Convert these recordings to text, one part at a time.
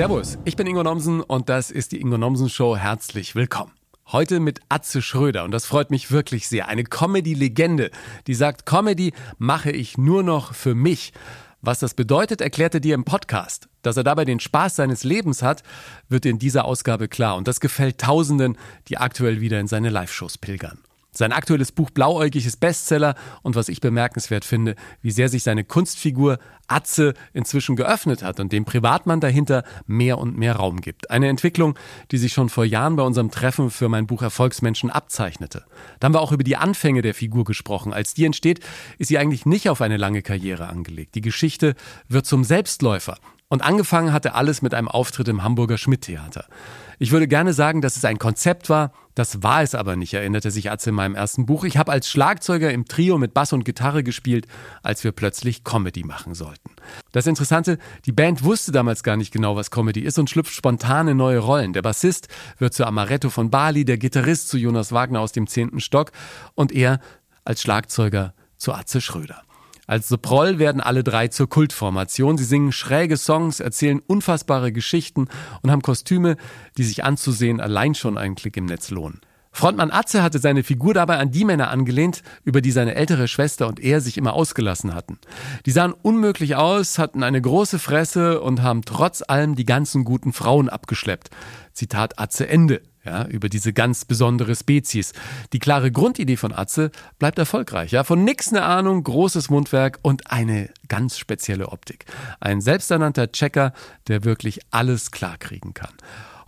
Servus, ich bin Ingo Nomsen und das ist die Ingo Nomsen Show. Herzlich willkommen. Heute mit Atze Schröder und das freut mich wirklich sehr. Eine Comedy-Legende, die sagt, Comedy mache ich nur noch für mich. Was das bedeutet, erklärt er dir im Podcast. Dass er dabei den Spaß seines Lebens hat, wird in dieser Ausgabe klar. Und das gefällt Tausenden, die aktuell wieder in seine Live-Shows pilgern. Sein aktuelles Buch Blauäugig ist Bestseller und was ich bemerkenswert finde, wie sehr sich seine Kunstfigur Atze inzwischen geöffnet hat und dem Privatmann dahinter mehr und mehr Raum gibt. Eine Entwicklung, die sich schon vor Jahren bei unserem Treffen für mein Buch Erfolgsmenschen abzeichnete. Da haben wir auch über die Anfänge der Figur gesprochen. Als die entsteht, ist sie eigentlich nicht auf eine lange Karriere angelegt. Die Geschichte wird zum Selbstläufer. Und angefangen hatte alles mit einem Auftritt im Hamburger Schmidt-Theater. Ich würde gerne sagen, dass es ein Konzept war, das war es aber nicht, erinnerte sich Atze in meinem ersten Buch. Ich habe als Schlagzeuger im Trio mit Bass und Gitarre gespielt, als wir plötzlich Comedy machen sollten. Das Interessante, die Band wusste damals gar nicht genau, was Comedy ist und schlüpft spontan in neue Rollen. Der Bassist wird zu Amaretto von Bali, der Gitarrist zu Jonas Wagner aus dem zehnten Stock und er als Schlagzeuger zu Atze Schröder. Als The Proll werden alle drei zur Kultformation. Sie singen schräge Songs, erzählen unfassbare Geschichten und haben Kostüme, die sich anzusehen allein schon einen Klick im Netz lohnen. Frontmann Atze hatte seine Figur dabei an die Männer angelehnt, über die seine ältere Schwester und er sich immer ausgelassen hatten. Die sahen unmöglich aus, hatten eine große Fresse und haben trotz allem die ganzen guten Frauen abgeschleppt. Zitat Atze Ende ja, über diese ganz besondere Spezies. Die klare Grundidee von Atze bleibt erfolgreich. Ja, von nix eine Ahnung, großes Mundwerk und eine ganz spezielle Optik. Ein selbsternannter Checker, der wirklich alles klarkriegen kann.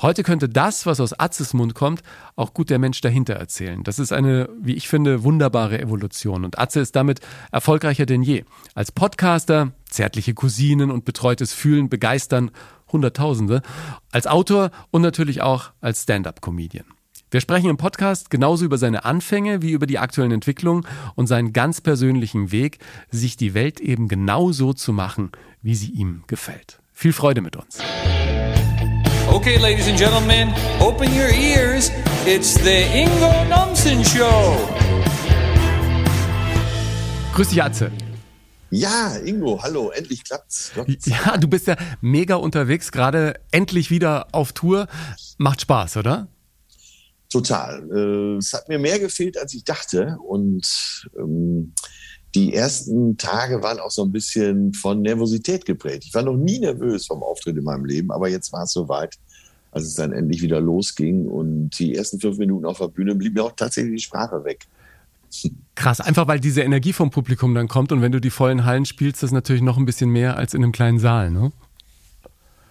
Heute könnte das, was aus Atzes Mund kommt, auch gut der Mensch dahinter erzählen. Das ist eine, wie ich finde, wunderbare Evolution. Und Atze ist damit erfolgreicher denn je. Als Podcaster, zärtliche Cousinen und betreutes Fühlen begeistern Hunderttausende, als Autor und natürlich auch als Stand-up-Comedian. Wir sprechen im Podcast genauso über seine Anfänge wie über die aktuellen Entwicklungen und seinen ganz persönlichen Weg, sich die Welt eben genau so zu machen, wie sie ihm gefällt. Viel Freude mit uns. Okay, ladies and gentlemen, open your ears. It's the Ingo Nomsen Show. Grüß dich, Atze. Ja, Ingo, hallo, endlich klappt's. Ja, du bist ja mega unterwegs, gerade endlich wieder auf Tour. Macht Spaß, oder? Total. Äh, es hat mir mehr gefehlt, als ich dachte. Und ähm, die ersten Tage waren auch so ein bisschen von Nervosität geprägt. Ich war noch nie nervös vom Auftritt in meinem Leben, aber jetzt war es soweit, als es dann endlich wieder losging. Und die ersten fünf Minuten auf der Bühne blieb mir auch tatsächlich die Sprache weg. Krass, einfach weil diese Energie vom Publikum dann kommt und wenn du die vollen Hallen spielst, das ist natürlich noch ein bisschen mehr als in einem kleinen Saal, ne?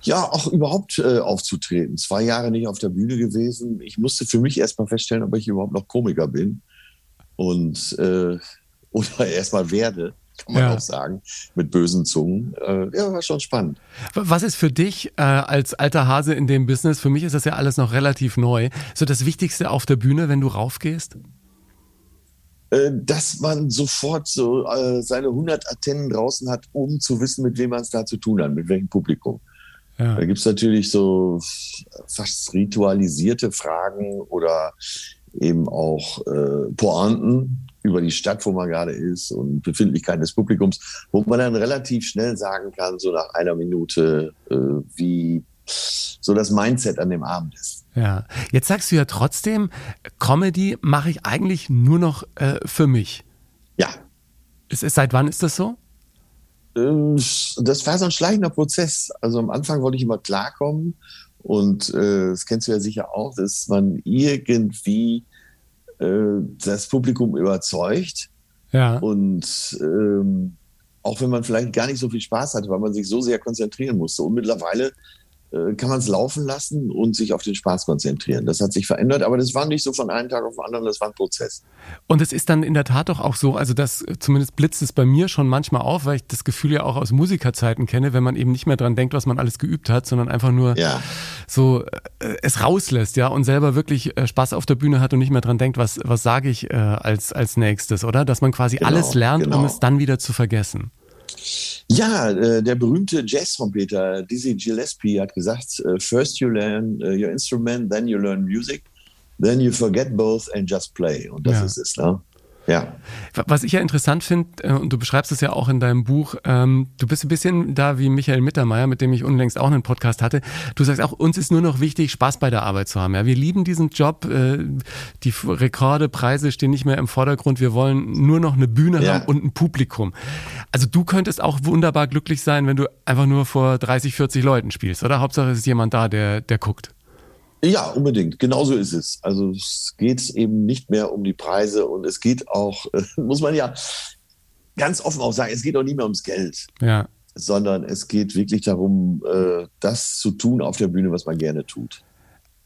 Ja, auch überhaupt äh, aufzutreten. Zwei Jahre nicht auf der Bühne gewesen. Ich musste für mich erstmal feststellen, ob ich überhaupt noch Komiker bin. Und äh, oder erstmal werde, kann man ja. auch sagen, mit bösen Zungen. Äh, ja, war schon spannend. Was ist für dich äh, als alter Hase in dem Business? Für mich ist das ja alles noch relativ neu. So das Wichtigste auf der Bühne, wenn du raufgehst? Äh, dass man sofort so äh, seine 100 Antennen draußen hat, um zu wissen, mit wem man es da zu tun hat, mit welchem Publikum. Ja. Da gibt es natürlich so fast ritualisierte Fragen oder eben auch äh, Pointen über die Stadt, wo man gerade ist und Befindlichkeiten des Publikums, wo man dann relativ schnell sagen kann, so nach einer Minute, äh, wie so das Mindset an dem Abend ist. Ja, jetzt sagst du ja trotzdem, Comedy mache ich eigentlich nur noch äh, für mich. Ja. Ist, ist, seit wann ist das so? Ähm, das war so ein schleichender Prozess. Also am Anfang wollte ich immer klarkommen und äh, das kennst du ja sicher auch, dass man irgendwie äh, das Publikum überzeugt. Ja. Und ähm, auch wenn man vielleicht gar nicht so viel Spaß hatte, weil man sich so sehr konzentrieren musste. Und mittlerweile kann man es laufen lassen und sich auf den Spaß konzentrieren. Das hat sich verändert, aber das war nicht so von einem Tag auf den anderen, das war ein Prozess. Und es ist dann in der Tat doch auch so, also das zumindest blitzt es bei mir schon manchmal auf, weil ich das Gefühl ja auch aus Musikerzeiten kenne, wenn man eben nicht mehr dran denkt, was man alles geübt hat, sondern einfach nur ja. so äh, es rauslässt, ja, und selber wirklich äh, Spaß auf der Bühne hat und nicht mehr dran denkt, was, was sage ich äh, als, als nächstes, oder? Dass man quasi genau, alles lernt, genau. um es dann wieder zu vergessen. Ja, äh, der berühmte Jazz-Trompeter Dizzy Gillespie hat gesagt, äh, first you learn uh, your instrument, then you learn music, then you forget both and just play. Und das ja. ist es, ne? Ja. Was ich ja interessant finde, äh, und du beschreibst es ja auch in deinem Buch, ähm, du bist ein bisschen da wie Michael Mittermeier, mit dem ich unlängst auch einen Podcast hatte. Du sagst auch, uns ist nur noch wichtig, Spaß bei der Arbeit zu haben. Ja, wir lieben diesen Job, äh, die Rekorde, Preise stehen nicht mehr im Vordergrund. Wir wollen nur noch eine Bühne ja. haben und ein Publikum. Also du könntest auch wunderbar glücklich sein, wenn du einfach nur vor 30, 40 Leuten spielst, oder? Hauptsache es ist jemand da, der, der guckt. Ja, unbedingt. Genauso ist es. Also es geht eben nicht mehr um die Preise und es geht auch, muss man ja ganz offen auch sagen, es geht auch nicht mehr ums Geld. Ja. Sondern es geht wirklich darum, äh, das zu tun auf der Bühne, was man gerne tut.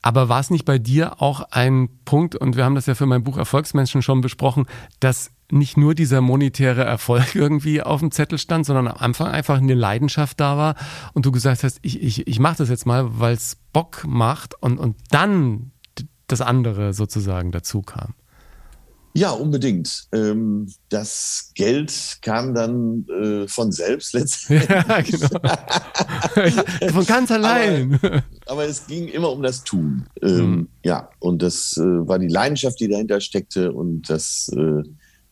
Aber war es nicht bei dir auch ein Punkt, und wir haben das ja für mein Buch Erfolgsmenschen schon besprochen, dass nicht nur dieser monetäre Erfolg irgendwie auf dem Zettel stand, sondern am Anfang einfach eine Leidenschaft da war und du gesagt hast, ich, ich, ich mache das jetzt mal, weil es Bock macht und, und dann das andere sozusagen dazu kam. Ja, unbedingt. Ähm, das Geld kam dann äh, von selbst letztendlich. Ja, genau. von ganz allein. Aber, aber, es ging immer um das Tun. Ähm, mhm. Ja, und das äh, war die Leidenschaft, die dahinter steckte und dass äh,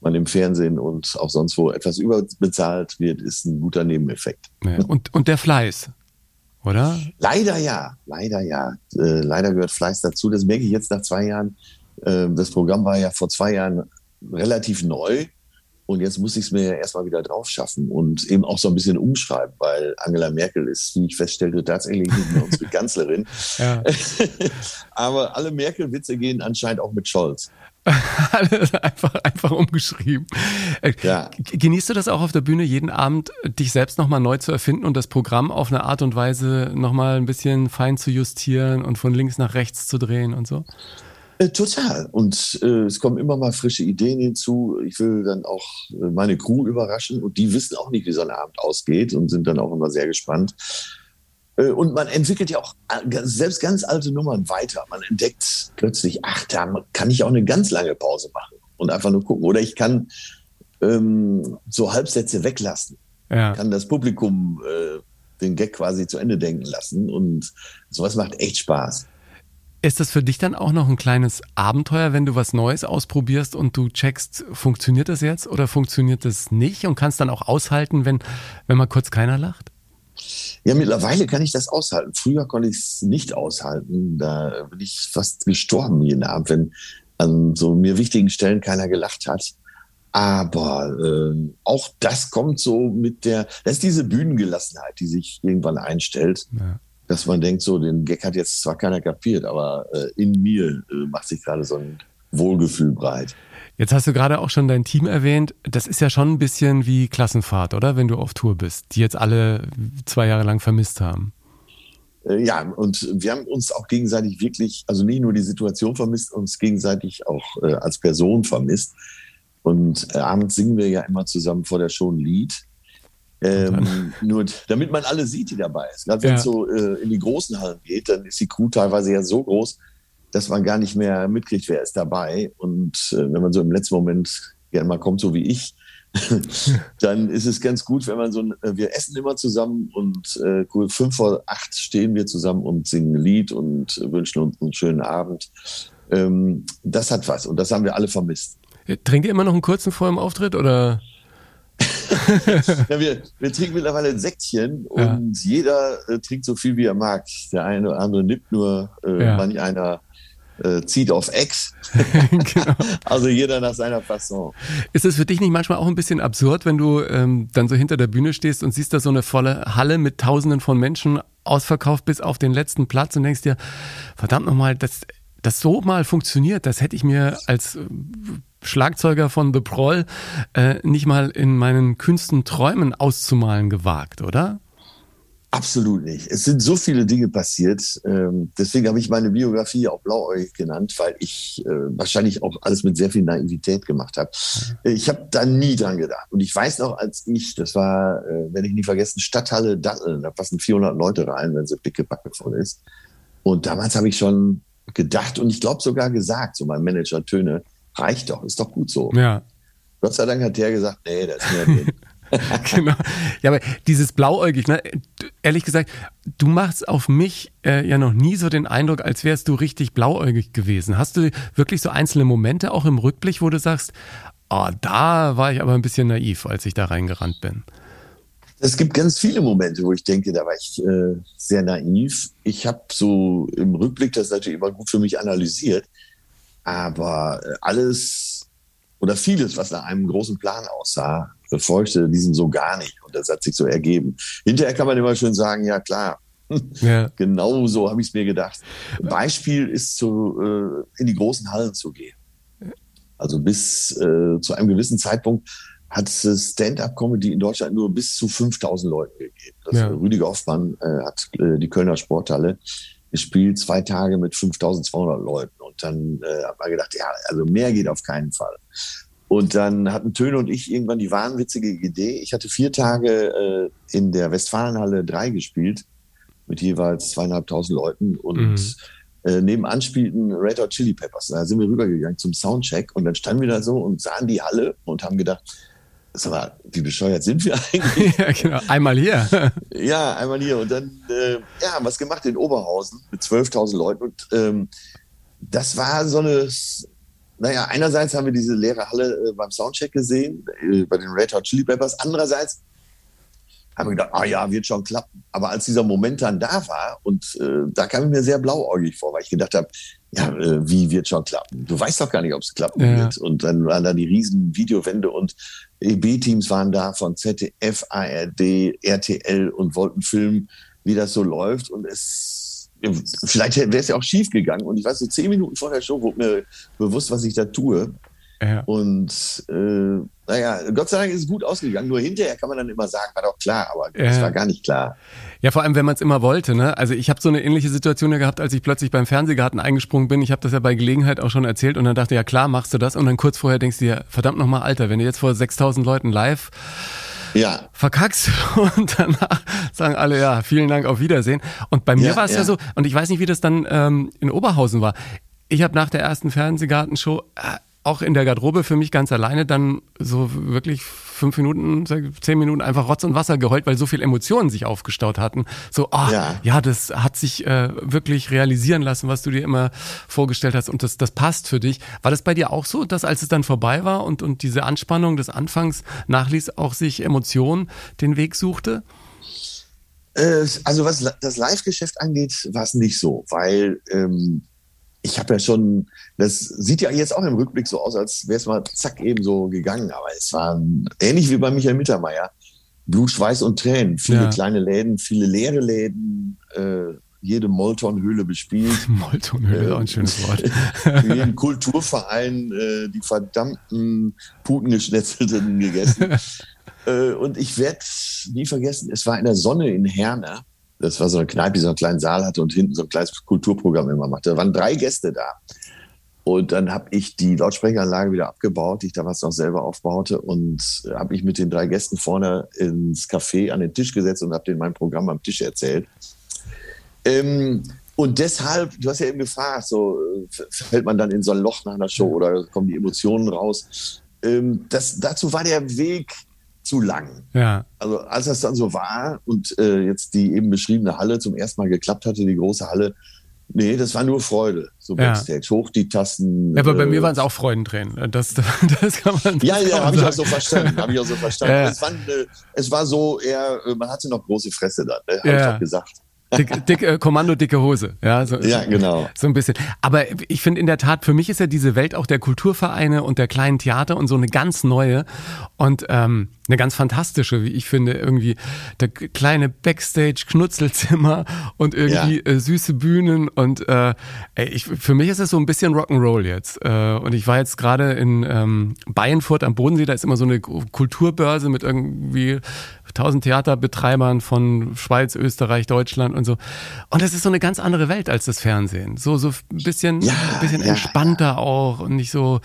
man im Fernsehen und auch sonst wo etwas überbezahlt wird, ist ein guter Nebeneffekt. Ja, und, und der Fleiß, oder? Leider ja, leider ja. Äh, leider gehört Fleiß dazu. Das merke ich jetzt nach zwei Jahren ähm, das Programm war ja vor zwei Jahren relativ neu. Und jetzt muss ich es mir erstmal wieder drauf schaffen und eben auch so ein bisschen umschreiben, weil Angela Merkel ist, wie ich feststellte, tatsächlich nicht mehr unsere Kanzlerin. Aber alle Merkel-Witze gehen anscheinend auch mit Scholz. einfach, einfach umgeschrieben. Äh, ja. Genießt du das auch auf der Bühne, jeden Abend dich selbst nochmal neu zu erfinden und das Programm auf eine Art und Weise nochmal ein bisschen fein zu justieren und von links nach rechts zu drehen und so? Äh, total. Und äh, es kommen immer mal frische Ideen hinzu. Ich will dann auch äh, meine Crew überraschen und die wissen auch nicht, wie so ein Abend ausgeht und sind dann auch immer sehr gespannt. Äh, und man entwickelt ja auch äh, selbst ganz alte Nummern weiter. Man entdeckt plötzlich, ach, da kann ich auch eine ganz lange Pause machen und einfach nur gucken. Oder ich kann ähm, so Halbsätze weglassen. Ja. Kann das Publikum äh, den Gag quasi zu Ende denken lassen. Und sowas macht echt Spaß. Ist das für dich dann auch noch ein kleines Abenteuer, wenn du was Neues ausprobierst und du checkst, funktioniert das jetzt oder funktioniert das nicht und kannst dann auch aushalten, wenn, wenn mal kurz keiner lacht? Ja, mittlerweile kann ich das aushalten. Früher konnte ich es nicht aushalten. Da bin ich fast gestorben jeden Abend, wenn an so mir wichtigen Stellen keiner gelacht hat. Aber äh, auch das kommt so mit der, das ist diese Bühnengelassenheit, die sich irgendwann einstellt. Ja dass man denkt, so, den Gag hat jetzt zwar keiner kapiert, aber äh, in mir äh, macht sich gerade so ein Wohlgefühl breit. Jetzt hast du gerade auch schon dein Team erwähnt. Das ist ja schon ein bisschen wie Klassenfahrt, oder? Wenn du auf Tour bist, die jetzt alle zwei Jahre lang vermisst haben. Äh, ja, und wir haben uns auch gegenseitig wirklich, also nicht nur die Situation vermisst, uns gegenseitig auch äh, als Person vermisst. Und äh, abends singen wir ja immer zusammen vor der Show ein Lied. Ähm, nur damit man alle sieht, die dabei ist. Gerade wenn es so äh, in die großen Hallen geht, dann ist die Crew teilweise ja so groß, dass man gar nicht mehr mitkriegt, wer ist dabei. Und äh, wenn man so im letzten Moment gerne mal kommt, so wie ich, dann ist es ganz gut, wenn man so ein, äh, wir essen immer zusammen und äh, fünf vor acht stehen wir zusammen und singen ein Lied und wünschen uns einen schönen Abend. Ähm, das hat was und das haben wir alle vermisst. Trinkt ihr immer noch einen kurzen vor dem Auftritt oder? ja, wir, wir trinken mittlerweile ein Säckchen ja. und jeder äh, trinkt so viel, wie er mag. Der eine oder andere nimmt nur, äh, ja. manch einer äh, zieht auf Ex. genau. Also jeder nach seiner Fasson. Ist es für dich nicht manchmal auch ein bisschen absurd, wenn du ähm, dann so hinter der Bühne stehst und siehst da so eine volle Halle mit Tausenden von Menschen ausverkauft bis auf den letzten Platz und denkst dir, verdammt nochmal, das, das so mal funktioniert, das hätte ich mir als äh, Schlagzeuger von The Proll äh, nicht mal in meinen Künsten Träumen auszumalen gewagt, oder? Absolut nicht. Es sind so viele Dinge passiert. Ähm, deswegen habe ich meine Biografie auch blauäugig genannt, weil ich äh, wahrscheinlich auch alles mit sehr viel Naivität gemacht habe. Ich habe da nie dran gedacht. Und ich weiß noch, als ich, das war, äh, werde ich nie vergessen, Stadthalle Datteln, da passen 400 Leute rein, wenn sie pickepacke voll ist. Und damals habe ich schon gedacht und ich glaube sogar gesagt, so mein Manager Töne, reicht doch, ist doch gut so. Ja. Gott sei Dank hat der gesagt, nee, das ist drin. genau. Ja, aber dieses Blauäugig, ne, ehrlich gesagt, du machst auf mich äh, ja noch nie so den Eindruck, als wärst du richtig blauäugig gewesen. Hast du wirklich so einzelne Momente auch im Rückblick, wo du sagst, oh, da war ich aber ein bisschen naiv, als ich da reingerannt bin. Es gibt ganz viele Momente, wo ich denke, da war ich äh, sehr naiv. Ich habe so im Rückblick das natürlich immer gut für mich analysiert, aber äh, alles oder vieles, was nach einem großen Plan aussah, verfolgte diesen so gar nicht. Und das hat sich so ergeben. Hinterher kann man immer schön sagen, ja klar, ja. genau so habe ich es mir gedacht. Beispiel ist zu, äh, in die großen Hallen zu gehen. Also bis äh, zu einem gewissen Zeitpunkt hat es Stand-up-Comedy in Deutschland nur bis zu 5000 Leuten gegeben. Das ja. Rüdiger Hoffmann äh, hat äh, die Kölner Sporthalle gespielt, zwei Tage mit 5200 Leuten. Und dann äh, hat man gedacht, ja, also mehr geht auf keinen Fall. Und dann hatten Töne und ich irgendwann die wahnwitzige Idee. Ich hatte vier Tage äh, in der Westfalenhalle 3 gespielt, mit jeweils zweieinhalbtausend Leuten. Und mhm. äh, nebenan spielten Red Hot Chili Peppers. Da sind wir rübergegangen zum Soundcheck und dann standen wir da so und sahen die Halle und haben gedacht, sag mal, wie bescheuert sind wir eigentlich? ja, genau. Einmal hier. ja, einmal hier. Und dann äh, ja, haben wir es gemacht in Oberhausen mit 12.000 Leuten. Und ähm, das war so eine, naja, einerseits haben wir diese leere Halle äh, beim Soundcheck gesehen, äh, bei den Red Hot Chili Peppers. Andererseits haben wir gedacht, ah ja, wird schon klappen. Aber als dieser Moment dann da war, und äh, da kam ich mir sehr blauäugig vor, weil ich gedacht habe, ja, äh, wie wird schon klappen? Du weißt doch gar nicht, ob es klappen ja. wird. Und dann waren da die riesen Videowände und EB-Teams waren da von ZDF, ARD, RTL und wollten filmen, wie das so läuft. Und es, vielleicht wäre es ja auch schief gegangen. Und ich weiß, so zehn Minuten vor der Show wurde mir bewusst, was ich da tue. Ja. Und äh, naja, Gott sei Dank ist es gut ausgegangen. Nur hinterher kann man dann immer sagen, war doch klar, aber es war gar nicht klar. Ja, vor allem, wenn man es immer wollte. Ne? Also ich habe so eine ähnliche Situation ja gehabt, als ich plötzlich beim Fernsehgarten eingesprungen bin. Ich habe das ja bei Gelegenheit auch schon erzählt und dann dachte, ja klar, machst du das. Und dann kurz vorher denkst du dir, verdammt nochmal, Alter, wenn du jetzt vor 6000 Leuten live ja. verkackst und danach sagen alle, ja, vielen Dank, auf Wiedersehen. Und bei mir ja, war es ja. ja so, und ich weiß nicht, wie das dann ähm, in Oberhausen war. Ich habe nach der ersten Fernsehgartenshow äh, auch in der Garderobe für mich ganz alleine dann so wirklich fünf Minuten, zehn Minuten einfach Rotz und Wasser geheult, weil so viel Emotionen sich aufgestaut hatten. So, ah, ja. ja. das hat sich äh, wirklich realisieren lassen, was du dir immer vorgestellt hast und das, das passt für dich. War das bei dir auch so, dass als es dann vorbei war und, und diese Anspannung des Anfangs nachließ, auch sich Emotionen den Weg suchte? Äh, also was das Live-Geschäft angeht, war es nicht so, weil ähm, ich habe ja schon, das sieht ja jetzt auch im Rückblick so aus, als wäre es mal zack eben so gegangen. Aber es war ähnlich wie bei Michael Mittermeier. Blut, Schweiß und Tränen. Viele ja. kleine Läden, viele leere Läden, äh, jede Molton-Höhle bespielt. Molton-Höhle, äh, ein schönes Wort. jeden Kulturverein äh, die verdammten Putengeschnetzelten gegessen. äh, und ich werde nie vergessen, es war in der Sonne in Herne das war so eine Kneipe, die so einen kleinen Saal hatte und hinten so ein kleines Kulturprogramm immer machte. Da waren drei Gäste da. Und dann habe ich die Lautsprecheranlage wieder abgebaut, die ich damals noch selber aufbaute und habe ich mit den drei Gästen vorne ins Café an den Tisch gesetzt und habe denen mein Programm am Tisch erzählt. Ähm, und deshalb, du hast ja eben gefragt, so fällt man dann in so ein Loch nach einer Show oder kommen die Emotionen raus? Ähm, das, dazu war der Weg zu lang. Ja. Also als das dann so war und äh, jetzt die eben beschriebene Halle zum ersten Mal geklappt hatte, die große Halle, nee, das war nur Freude. So ja. Backstage, hoch die Tasten. Ja, aber bei mir äh, waren es auch Freudentränen. Das, das kann man. Ja, ja, habe ich auch so verstanden. Habe ich auch so verstanden. Ja. Es, war, äh, es war so eher, äh, man hatte noch große Fresse dann, ne? habe ich auch gesagt. Dick, dick, äh, Kommando dicke Hose. Ja, so, ja genau. So ein bisschen. Aber ich finde in der Tat, für mich ist ja diese Welt auch der Kulturvereine und der kleinen Theater und so eine ganz neue und ähm, eine ganz fantastische, wie ich finde, irgendwie der kleine Backstage-Knutzelzimmer und irgendwie ja. äh, süße Bühnen und äh, ich, für mich ist es so ein bisschen Rock'n'Roll jetzt. Äh, und ich war jetzt gerade in ähm, Bayernfurt am Bodensee, da ist immer so eine Kulturbörse mit irgendwie tausend Theaterbetreibern von Schweiz, Österreich, Deutschland und so. Und das ist so eine ganz andere Welt als das Fernsehen. So, so ein bisschen, ja, ein bisschen ja, entspannter auch und nicht so,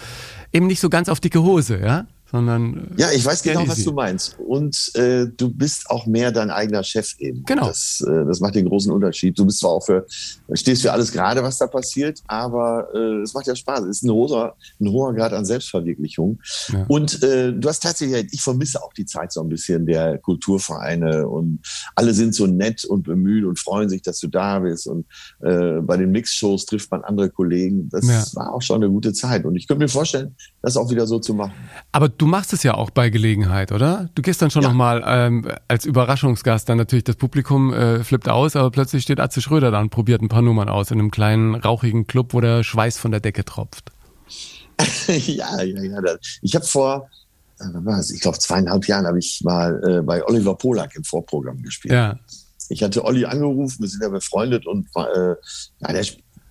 eben nicht so ganz auf dicke Hose, ja? Sondern. Äh, ja, ich weiß genau, easy. was du meinst. Und äh, du bist auch mehr dein eigener Chef eben. Genau. Das, äh, das macht den großen Unterschied. Du bist zwar auch für, stehst für alles gerade, was da passiert, aber äh, es macht ja Spaß. Es ist ein hoher, ein hoher Grad an Selbstverwirklichung. Ja. Und äh, du hast tatsächlich, ich vermisse auch die Zeit so ein bisschen der Kulturvereine und alle sind so nett und bemüht und freuen sich, dass du da bist. Und äh, bei den Mixshows trifft man andere Kollegen. Das ja. war auch schon eine gute Zeit. Und ich könnte mir vorstellen, das auch wieder so zu machen. Aber du machst es ja auch bei Gelegenheit, oder? Du gehst dann schon ja. nochmal ähm, als Überraschungsgast, dann natürlich das Publikum äh, flippt aus, aber plötzlich steht Atze Schröder da und probiert ein paar Nummern aus in einem kleinen rauchigen Club, wo der Schweiß von der Decke tropft. ja, ja, ja. Ich habe vor, äh, ich glaube zweieinhalb Jahren habe ich mal äh, bei Oliver Polak im Vorprogramm gespielt. Ja. Ich hatte Olli angerufen, wir sind ja befreundet und äh, ja, der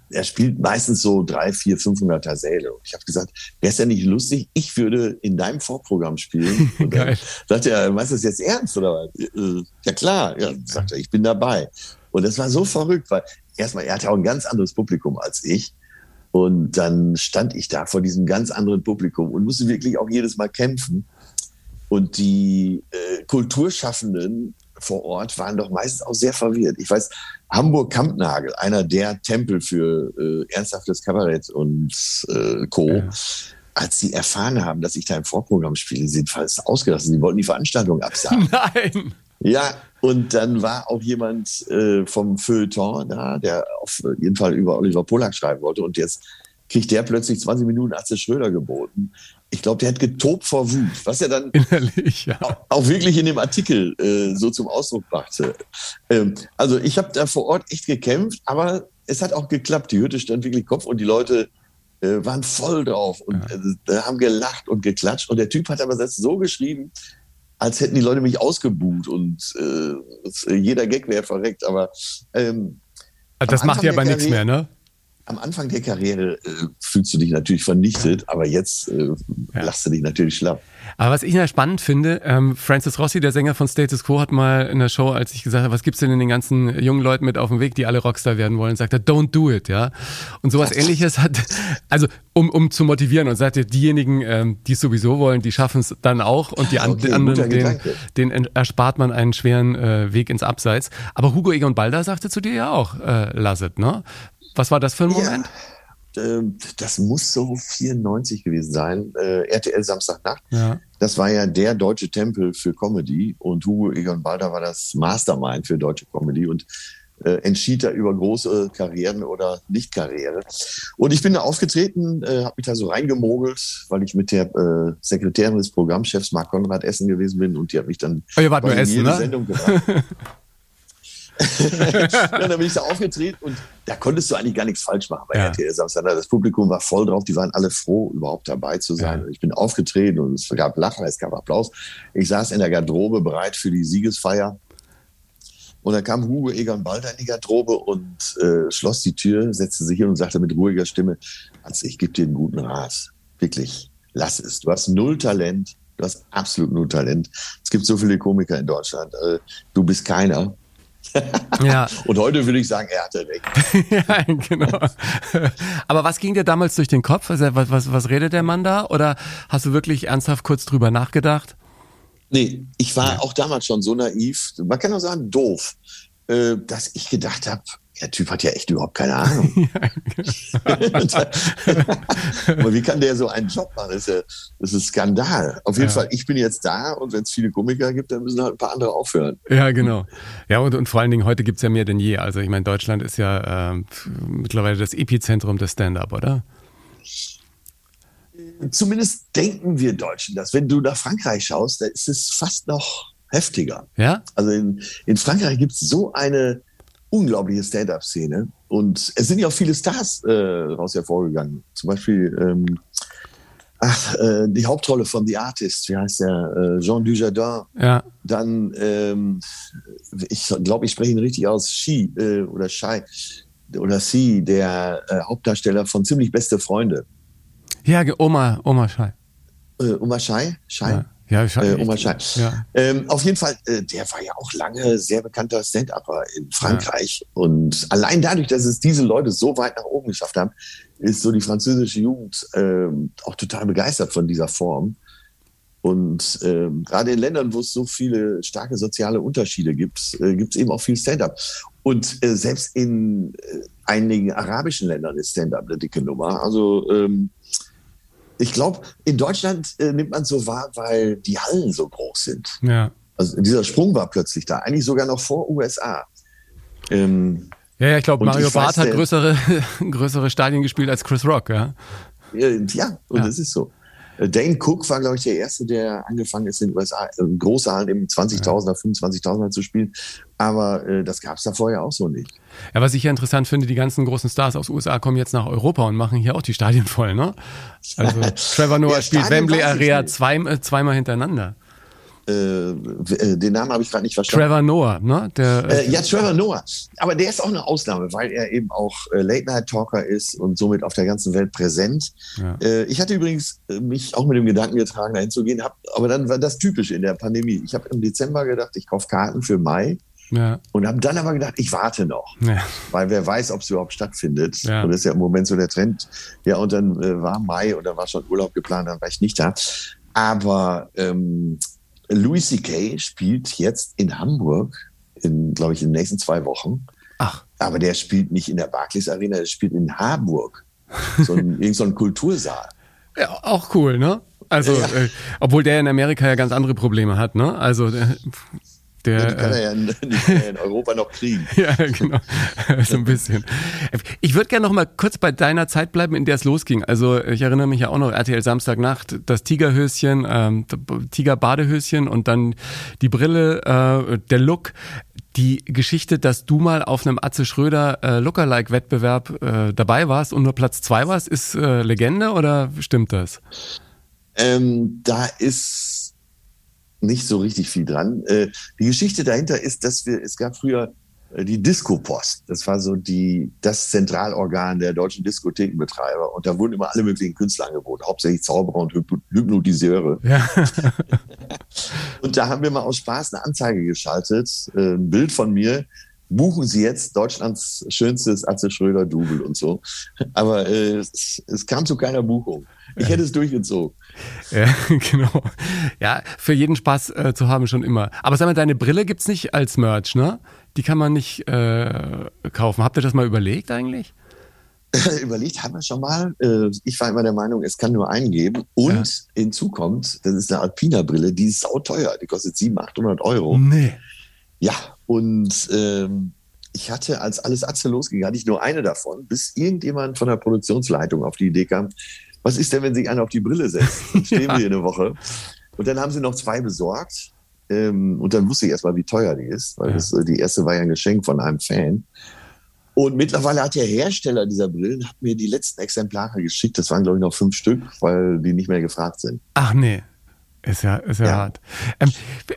er spielt meistens so drei, vier, 500er Säle. Und ich habe gesagt, wäre es ja nicht lustig, ich würde in deinem Vorprogramm spielen. Und dann sagt er, meinst du das jetzt ernst oder was? Ja klar, ja, sagt er, ich bin dabei. Und das war so verrückt, weil erstmal, er hatte auch ein ganz anderes Publikum als ich. Und dann stand ich da vor diesem ganz anderen Publikum und musste wirklich auch jedes Mal kämpfen. Und die äh, Kulturschaffenden vor Ort waren doch meistens auch sehr verwirrt. Ich weiß, Hamburg-Kampnagel, einer der Tempel für äh, ernsthaftes Kabarett und äh, Co. Ja. Als sie erfahren haben, dass ich da im Vorprogramm spiele, sind fast ausgelassen. Sie wollten die Veranstaltung absagen. Nein! Ja, und dann war auch jemand äh, vom Feuilleton da, der auf jeden Fall über Oliver Polak schreiben wollte. Und jetzt kriegt der plötzlich 20 Minuten Atze Schröder geboten. Ich glaube, der hat getobt vor Wut, was er dann Innerlich, ja. auch, auch, wirklich in dem Artikel äh, so zum Ausdruck brachte. Ähm, also ich habe da vor Ort echt gekämpft, aber es hat auch geklappt. Die Hütte stand wirklich Kopf und die Leute äh, waren voll drauf und ja. äh, haben gelacht und geklatscht. Und der Typ hat aber das so geschrieben, als hätten die Leute mich ausgebuht und äh, jeder Gag wäre verreckt. Aber ähm, das macht ja aber nichts mehr, ne? Am Anfang der Karriere äh, fühlst du dich natürlich vernichtet, aber jetzt äh, ja. lachst du dich natürlich schlapp. Aber was ich ja spannend finde, ähm, Francis Rossi, der Sänger von Status Quo, hat mal in der Show, als ich gesagt habe, was gibt's denn in den ganzen jungen Leuten mit auf dem Weg, die alle Rockstar werden wollen, sagt er, don't do it, ja. Und sowas ähnliches hat, also um, um zu motivieren und sagt er, diejenigen, ähm, die es sowieso wollen, die schaffen es dann auch und die okay, anderen, den, den erspart man einen schweren äh, Weg ins Abseits. Aber Hugo Egon Balder sagte zu dir ja auch, äh, lass it, ne? Was war das für ein Moment? Ja, ähm, das muss so 94 gewesen sein. Äh, RTL Samstagnacht. Ja. Das war ja der deutsche Tempel für Comedy und Hugo Egon Balder war das Mastermind für deutsche Comedy und äh, entschied da über große Karrieren oder Nicht-Karriere. Und ich bin da aufgetreten, äh, habe mich da so reingemogelt, weil ich mit der äh, Sekretärin des Programmchefs Marc Konrad Essen gewesen bin und die hat mich dann oh, ihr wart nur Essen, ne? Sendung gebracht. ja, dann bin ich da aufgetreten und da konntest du eigentlich gar nichts falsch machen bei ja. RTL Samstag. Das Publikum war voll drauf, die waren alle froh, überhaupt dabei zu sein. Ja. Ich bin aufgetreten und es gab Lachen, es gab Applaus. Ich saß in der Garderobe bereit für die Siegesfeier. Und dann kam Hugo Egon Balder in die Garderobe und äh, schloss die Tür, setzte sich hin und sagte mit ruhiger Stimme, also ich gebe dir einen guten Rat. Wirklich, lass es. Du hast null Talent. Du hast absolut null Talent. Es gibt so viele Komiker in Deutschland. Äh, du bist keiner. Ja. Und heute würde ich sagen, er hatte recht. ja, genau. Aber was ging dir damals durch den Kopf? Also, was, was, was redet der Mann da? Oder hast du wirklich ernsthaft kurz drüber nachgedacht? Nee, ich war auch damals schon so naiv, man kann auch sagen, doof, äh, dass ich gedacht habe, der Typ hat ja echt überhaupt keine Ahnung. Aber wie kann der so einen Job machen? Das ist, ja, das ist Skandal. Auf jeden ja. Fall, ich bin jetzt da und wenn es viele Komiker gibt, dann müssen halt ein paar andere aufhören. Ja, genau. Ja, und, und vor allen Dingen heute gibt es ja mehr denn je. Also ich meine, Deutschland ist ja äh, mittlerweile das Epizentrum des Stand-up, oder? Zumindest denken wir Deutschen das. Wenn du nach Frankreich schaust, da ist es fast noch heftiger. Ja? Also in, in Frankreich gibt es so eine unglaubliche Stand-up-Szene. Und es sind ja auch viele Stars äh, daraus hervorgegangen. Zum Beispiel ähm, ach, äh, die Hauptrolle von The Artist, wie heißt der? Äh, Jean Dujardin. Ja. Dann, ähm, ich glaube, ich spreche ihn richtig aus, Shi äh, oder Shai oder Si, der äh, Hauptdarsteller von Ziemlich Beste Freunde. Ja, Oma, Oma Shai. Äh, Oma Shai? Shai? Ja. Ja, ich äh, Oma Schein. Ja. Ähm, auf jeden Fall, äh, der war ja auch lange sehr bekannter Stand-Upper in Frankreich. Ja. Und allein dadurch, dass es diese Leute so weit nach oben geschafft haben, ist so die französische Jugend äh, auch total begeistert von dieser Form. Und äh, gerade in Ländern, wo es so viele starke soziale Unterschiede gibt, äh, gibt es eben auch viel Stand-up. Und äh, selbst in äh, einigen arabischen Ländern ist Stand-up eine dicke Nummer. Also ähm, ich glaube, in Deutschland äh, nimmt man so wahr, weil die Hallen so groß sind. Ja. Also dieser Sprung war plötzlich da, eigentlich sogar noch vor USA. Ähm, ja, ja, ich glaube, Mario Barth hat größere, größere Stadien gespielt als Chris Rock, ja. Ja, und ja. das ist so. Äh, Dane Cook war, glaube ich, der Erste, der angefangen ist, in den USA große Hallen im 20.000er, 25.000er zu spielen. Aber äh, das gab es da vorher auch so nicht. Ja, was ich ja interessant finde, die ganzen großen Stars aus USA kommen jetzt nach Europa und machen hier auch die Stadien voll, ne? Also Trevor Noah ja, spielt Wembley Area zwei, äh, zweimal hintereinander. Äh, äh, den Namen habe ich gerade nicht verstanden. Trevor Noah, ne? Der, äh, ja, Trevor Noah. Aber der ist auch eine Ausnahme, weil er eben auch äh, Late-Night-Talker ist und somit auf der ganzen Welt präsent. Ja. Äh, ich hatte übrigens äh, mich auch mit dem Gedanken getragen, dahin zu gehen, hab, aber dann war das typisch in der Pandemie. Ich habe im Dezember gedacht, ich kaufe Karten für Mai. Ja. Und habe dann aber gedacht, ich warte noch, ja. weil wer weiß, ob es überhaupt stattfindet. Ja. Und das ist ja im Moment so der Trend. Ja, und dann äh, war Mai und dann war schon Urlaub geplant, dann war ich nicht da. Aber ähm, Louis C.K. spielt jetzt in Hamburg, in, glaube ich, in den nächsten zwei Wochen. Ach. Aber der spielt nicht in der Barclays Arena, der spielt in Harburg. So ein, irgend so ein Kultursaal. Ja, auch cool, ne? Also, ja. äh, obwohl der in Amerika ja ganz andere Probleme hat, ne? Also, der, der, ja, die kann er ja in, in, Europa noch kriegen. ja, genau. so ein bisschen. Ich würde gerne noch mal kurz bei deiner Zeit bleiben, in der es losging. Also ich erinnere mich ja auch noch, RTL Samstagnacht, das Tigerhöschen, ähm, Tigerbadehöschen und dann die Brille, äh, der Look. Die Geschichte, dass du mal auf einem Atze Schröder äh, Lookalike-Wettbewerb äh, dabei warst und nur Platz zwei warst, ist äh, Legende oder stimmt das? Ähm, da ist nicht so richtig viel dran. Äh, die Geschichte dahinter ist, dass wir, es gab früher äh, die Disco-Post. Das war so die, das Zentralorgan der deutschen Diskothekenbetreiber. Und da wurden immer alle möglichen Künstler angeboten, hauptsächlich Zauberer und Hypnotiseure. Ja. und da haben wir mal aus Spaß eine Anzeige geschaltet, äh, ein Bild von mir. Buchen Sie jetzt Deutschlands schönstes Atze Schröder Double und so. Aber äh, es, es kam zu keiner Buchung. Ich hätte es durchgezogen. Ja, genau. Ja, für jeden Spaß äh, zu haben schon immer. Aber sag mal, deine Brille gibt es nicht als Merch, ne? Die kann man nicht äh, kaufen. Habt ihr das mal überlegt eigentlich? überlegt haben wir schon mal. Äh, ich war immer der Meinung, es kann nur einen geben. Und ja. hinzu kommt, das ist eine Alpina-Brille, die ist sauteuer. Die kostet 700, 800 Euro. Nee. Ja, und ähm, ich hatte, als alles Atze losging, hatte ich nur eine davon, bis irgendjemand von der Produktionsleitung auf die Idee kam, was ist denn, wenn sich einer auf die Brille setzt? Dann stehen ja. wir hier eine Woche. Und dann haben sie noch zwei besorgt. Ähm, und dann wusste ich erstmal, wie teuer die ist, weil ja. das, äh, die erste war ja ein Geschenk von einem Fan. Und mittlerweile hat der Hersteller dieser Brillen hat mir die letzten Exemplare geschickt. Das waren, glaube ich, noch fünf Stück, weil die nicht mehr gefragt sind. Ach nee. Ist ja, ist ja, ja. hart. Ähm,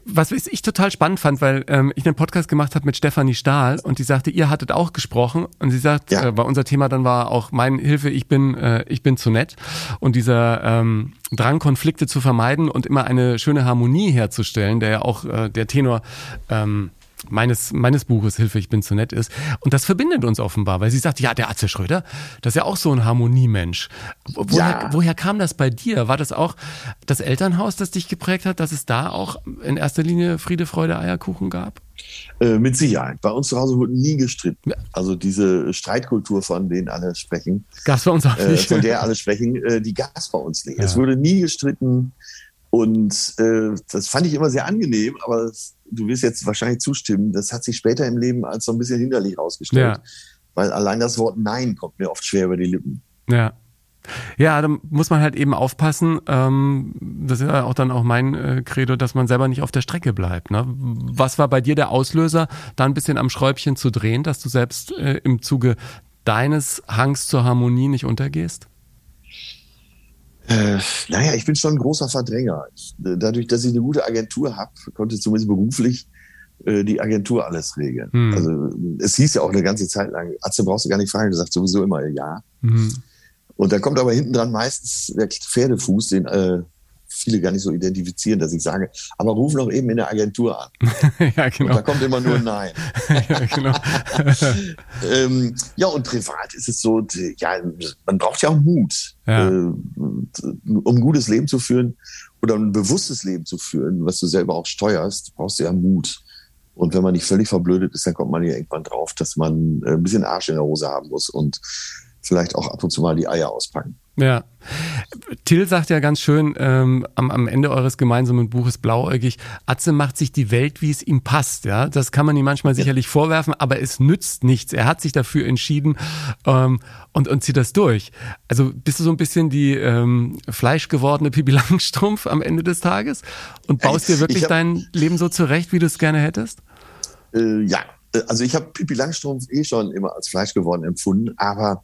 was ich total spannend fand, weil ähm, ich einen Podcast gemacht habe mit Stefanie Stahl und die sagte, ihr hattet auch gesprochen und sie sagt, ja. äh, weil unser Thema dann war auch mein Hilfe, ich bin, äh, ich bin zu nett und dieser ähm, Drang, Konflikte zu vermeiden und immer eine schöne Harmonie herzustellen, der ja auch äh, der Tenor ähm, meines, meines Buches Hilfe, ich bin zu nett ist. Und das verbindet uns offenbar, weil sie sagt, ja, der Atze Schröder, das ist ja auch so ein Harmoniemensch. Woher, ja. woher kam das bei dir? War das auch das Elternhaus, das dich geprägt hat, dass es da auch in erster Linie Friede, Freude, Eierkuchen gab? Äh, mit Sicherheit. Bei uns zu Hause wurde nie gestritten. Also diese Streitkultur, von denen alle sprechen. Gab es bei uns auch nicht. Äh, von der alle sprechen, äh, die gab es bei uns nicht. Ja. Es wurde nie gestritten. Und äh, das fand ich immer sehr angenehm, aber das, du wirst jetzt wahrscheinlich zustimmen, das hat sich später im Leben als so ein bisschen hinderlich herausgestellt. Ja. Weil allein das Wort Nein kommt mir oft schwer über die Lippen. Ja. Ja, da muss man halt eben aufpassen. Ähm, das ist ja auch dann auch mein äh, Credo, dass man selber nicht auf der Strecke bleibt. Ne? Was war bei dir der Auslöser, da ein bisschen am Schräubchen zu drehen, dass du selbst äh, im Zuge deines Hangs zur Harmonie nicht untergehst? Äh, naja, ich bin schon ein großer Verdränger. Ich, dadurch, dass ich eine gute Agentur habe, konnte zumindest beruflich äh, die Agentur alles regeln. Hm. Also es hieß ja auch eine ganze Zeit lang, Atze brauchst du gar nicht fragen, du sagst sowieso immer ja. Hm. Und da kommt aber hinten dran meistens der Pferdefuß, den äh, viele gar nicht so identifizieren, dass ich sage, aber ruf noch eben in der Agentur an. ja, genau. Und da kommt immer nur Nein. ja, genau. ähm, ja, und privat ist es so, ja, man braucht ja auch Mut, ja. Äh, um ein gutes Leben zu führen. oder ein bewusstes Leben zu führen, was du selber auch steuerst, brauchst du ja Mut. Und wenn man nicht völlig verblödet ist, dann kommt man ja irgendwann drauf, dass man äh, ein bisschen Arsch in der Hose haben muss und vielleicht auch ab und zu mal die Eier auspacken. Ja. Till sagt ja ganz schön ähm, am, am Ende eures gemeinsamen Buches Blauäugig, Atze macht sich die Welt, wie es ihm passt. Ja, Das kann man ihm manchmal sicherlich vorwerfen, aber es nützt nichts. Er hat sich dafür entschieden ähm, und, und zieht das durch. Also bist du so ein bisschen die ähm, fleischgewordene Pipi Langstrumpf am Ende des Tages und baust dir wirklich hab, dein Leben so zurecht, wie du es gerne hättest? Äh, ja, äh, also ich habe Pipi Langstrumpf eh schon immer als fleischgeworden empfunden, aber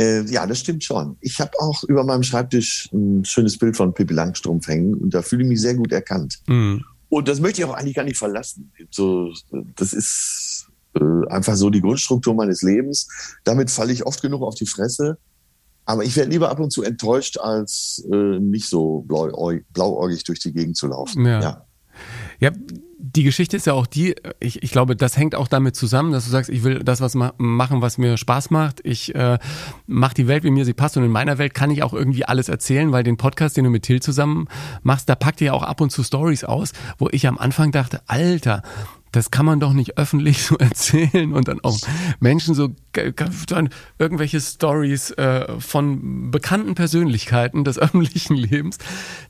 äh, ja, das stimmt schon. Ich habe auch über meinem Schreibtisch ein schönes Bild von Pippi Langstrumpf hängen und da fühle ich mich sehr gut erkannt. Mhm. Und das möchte ich auch eigentlich gar nicht verlassen. So, das ist äh, einfach so die Grundstruktur meines Lebens. Damit falle ich oft genug auf die Fresse. Aber ich werde lieber ab und zu enttäuscht, als äh, nicht so blauäugig durch die Gegend zu laufen. Ja. ja. Ja, die Geschichte ist ja auch die, ich, ich glaube, das hängt auch damit zusammen, dass du sagst, ich will das was ma machen, was mir Spaß macht. Ich äh, mache die Welt, wie mir sie passt. Und in meiner Welt kann ich auch irgendwie alles erzählen, weil den Podcast, den du mit Till zusammen machst, da packt ihr ja auch ab und zu Stories aus, wo ich am Anfang dachte, Alter, das kann man doch nicht öffentlich so erzählen und dann auch Menschen so irgendwelche Stories äh, von bekannten Persönlichkeiten des öffentlichen Lebens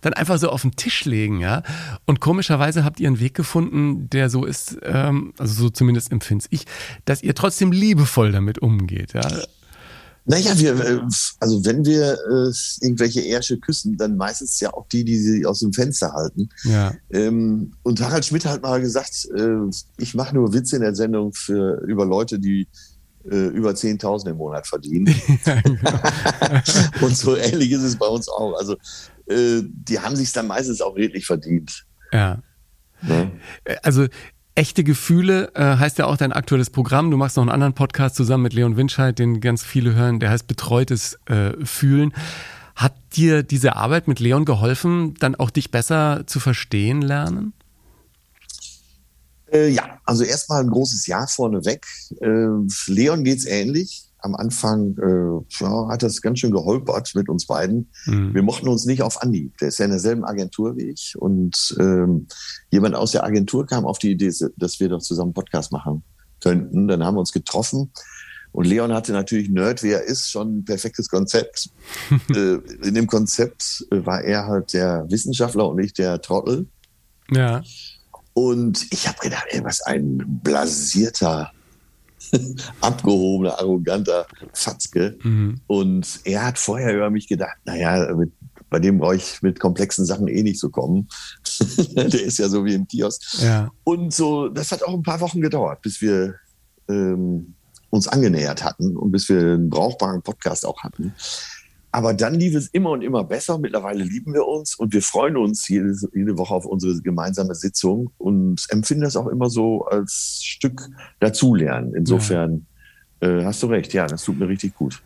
dann einfach so auf den Tisch legen, ja. Und komischerweise habt ihr einen Weg gefunden, der so ist, ähm, also so zumindest empfinde ich, dass ihr trotzdem liebevoll damit umgeht, ja. Naja, wir, äh, also wenn wir äh, irgendwelche Ärsche küssen, dann meistens ja auch die, die sie aus dem Fenster halten. Ja. Ähm, und Harald Schmidt hat mal gesagt, äh, ich mache nur Witze in der Sendung für über Leute, die äh, über 10.000 im Monat verdienen. Genau. und so ähnlich ist es bei uns auch. Also äh, die haben sich dann meistens auch redlich verdient. Ja. ja. Also Echte Gefühle äh, heißt ja auch dein aktuelles Programm. Du machst noch einen anderen Podcast zusammen mit Leon Winscheid, den ganz viele hören, der heißt Betreutes äh, Fühlen. Hat dir diese Arbeit mit Leon geholfen, dann auch dich besser zu verstehen lernen? Äh, ja, also erstmal ein großes Ja vorneweg. Äh, Leon geht's ähnlich am Anfang äh, ja, hat das ganz schön geholpert mit uns beiden. Mhm. Wir mochten uns nicht auf Anhieb. Der ist ja in derselben Agentur wie ich. Und ähm, jemand aus der Agentur kam auf die Idee, dass wir doch zusammen Podcast machen könnten. Dann haben wir uns getroffen. Und Leon hatte natürlich Nerd, wie er ist, schon ein perfektes Konzept. äh, in dem Konzept äh, war er halt der Wissenschaftler und nicht der Trottel. Ja. Und ich habe gedacht, ey, was ein blasierter abgehobener, arroganter Fatzke. Mhm. Und er hat vorher über mich gedacht, naja, mit, bei dem brauche ich mit komplexen Sachen eh nicht so kommen. Der ist ja so wie im Kiosk. Ja. Und so, das hat auch ein paar Wochen gedauert, bis wir ähm, uns angenähert hatten und bis wir einen brauchbaren Podcast auch hatten. Aber dann lief es immer und immer besser. Mittlerweile lieben wir uns und wir freuen uns jede, jede Woche auf unsere gemeinsame Sitzung und empfinden das auch immer so als Stück dazulernen. Insofern ja. äh, hast du recht, ja, das tut mir richtig gut.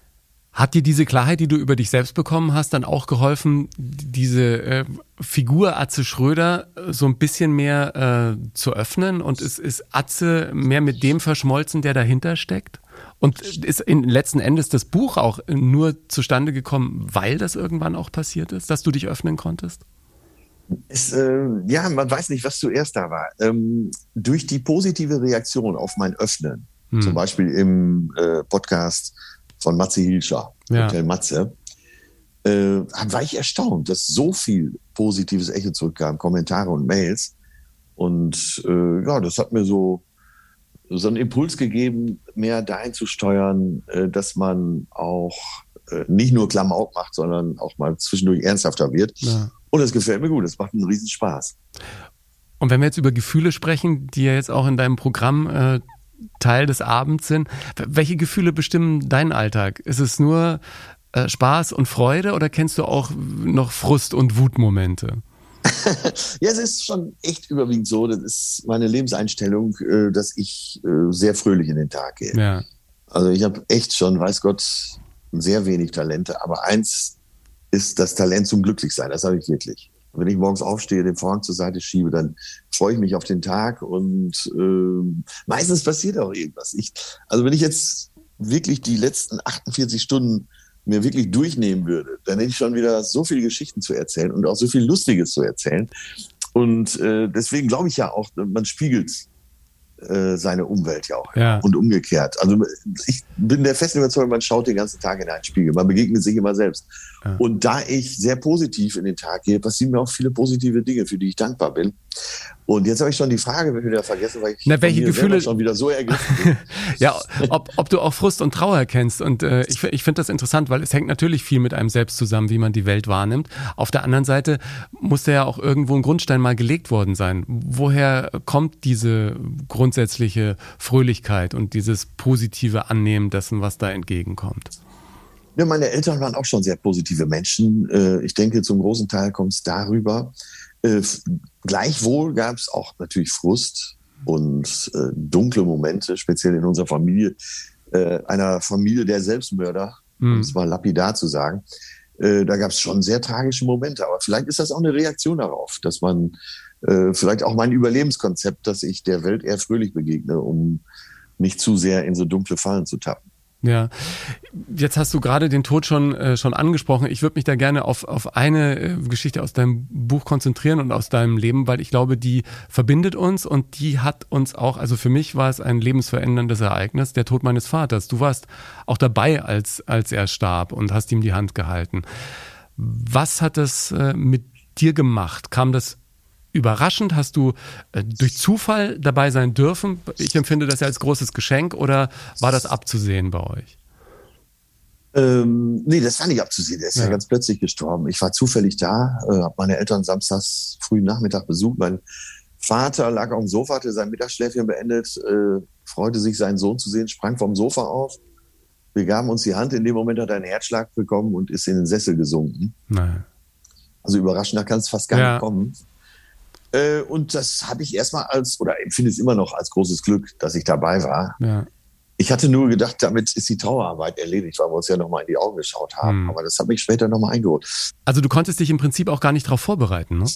Hat dir diese Klarheit, die du über dich selbst bekommen hast, dann auch geholfen, diese äh, Figur Atze Schröder äh, so ein bisschen mehr äh, zu öffnen? Und ist, ist Atze mehr mit dem verschmolzen, der dahinter steckt? Und ist in letzten Endes das Buch auch nur zustande gekommen, weil das irgendwann auch passiert ist, dass du dich öffnen konntest? Es, äh, ja, man weiß nicht, was zuerst da war. Ähm, durch die positive Reaktion auf mein Öffnen, hm. zum Beispiel im äh, Podcast von Matze Hilscher, ja. Hotel Matze, äh, war ich erstaunt, dass so viel positives Echo zurückkam, Kommentare und Mails. Und äh, ja, das hat mir so so einen Impuls gegeben, mehr dahin zu steuern, äh, dass man auch äh, nicht nur Klamauk macht, sondern auch mal zwischendurch ernsthafter wird. Ja. Und das gefällt mir gut, das macht einen riesen Spaß. Und wenn wir jetzt über Gefühle sprechen, die ja jetzt auch in deinem Programm äh, Teil des Abends sind, welche Gefühle bestimmen deinen Alltag? Ist es nur äh, Spaß und Freude oder kennst du auch noch Frust- und Wutmomente? ja, es ist schon echt überwiegend so. Das ist meine Lebenseinstellung, äh, dass ich äh, sehr fröhlich in den Tag gehe. Ja. Also ich habe echt schon, weiß Gott, sehr wenig Talente, aber eins ist das Talent zum Glücklichsein. Das habe ich wirklich. Wenn ich morgens aufstehe, den Vorhang zur Seite schiebe, dann freue ich mich auf den Tag und äh, meistens passiert auch irgendwas. Ich, also wenn ich jetzt wirklich die letzten 48 Stunden mir wirklich durchnehmen würde, dann hätte ich schon wieder so viele Geschichten zu erzählen und auch so viel Lustiges zu erzählen. Und äh, deswegen glaube ich ja auch, man spiegelt äh, seine Umwelt ja auch. Ja. Und umgekehrt. Also ich bin der festen Überzeugung, man schaut den ganzen Tag in einen Spiegel. Man begegnet sich immer selbst. Ja. Und da ich sehr positiv in den Tag gehe, passieren mir auch viele positive Dinge, für die ich dankbar bin. Und jetzt habe ich schon die Frage wieder vergessen, weil ich Na, welche Gefühle schon wieder so ergriffen bin. ja, ob, ob du auch Frust und Trauer kennst. Und äh, ich, ich finde das interessant, weil es hängt natürlich viel mit einem selbst zusammen, wie man die Welt wahrnimmt. Auf der anderen Seite muss ja auch irgendwo ein Grundstein mal gelegt worden sein. Woher kommt diese grundsätzliche Fröhlichkeit und dieses positive Annehmen dessen, was da entgegenkommt? Ja, meine Eltern waren auch schon sehr positive Menschen. Äh, ich denke, zum großen Teil kommt es darüber. Äh, gleichwohl gab es auch natürlich Frust und äh, dunkle Momente, speziell in unserer Familie, einer Familie der Selbstmörder, mhm. um es mal lapidar zu sagen. da gab es schon sehr tragische Momente. Aber vielleicht ist das auch eine Reaktion darauf, dass man vielleicht auch mein Überlebenskonzept, dass ich der Welt eher fröhlich begegne, um nicht zu sehr in so dunkle Fallen zu tappen. Ja, jetzt hast du gerade den Tod schon, äh, schon angesprochen. Ich würde mich da gerne auf, auf eine äh, Geschichte aus deinem Buch konzentrieren und aus deinem Leben, weil ich glaube, die verbindet uns und die hat uns auch, also für mich war es ein lebensveränderndes Ereignis, der Tod meines Vaters. Du warst auch dabei, als, als er starb und hast ihm die Hand gehalten. Was hat das äh, mit dir gemacht? Kam das überraschend? Hast du äh, durch Zufall dabei sein dürfen? Ich empfinde das ja als großes Geschenk oder war das abzusehen bei euch? Ähm, nee, das war nicht abzusehen. Der ist ja. ja ganz plötzlich gestorben. Ich war zufällig da, äh, habe meine Eltern samstags frühen Nachmittag besucht. Mein Vater lag auf dem Sofa, hatte sein Mittagsschläfchen beendet, äh, freute sich, seinen Sohn zu sehen, sprang vom Sofa auf. Wir gaben uns die Hand. In dem Moment hat er einen Herzschlag bekommen und ist in den Sessel gesunken. Nein. Also überraschender kann es fast gar ja. nicht kommen. Äh, und das habe ich erstmal als, oder empfinde es immer noch als großes Glück, dass ich dabei war. Ja. Ich hatte nur gedacht, damit ist die Trauerarbeit erledigt, weil wir uns ja nochmal in die Augen geschaut haben. Hm. Aber das hat mich später nochmal eingeholt. Also du konntest dich im Prinzip auch gar nicht darauf vorbereiten, ne?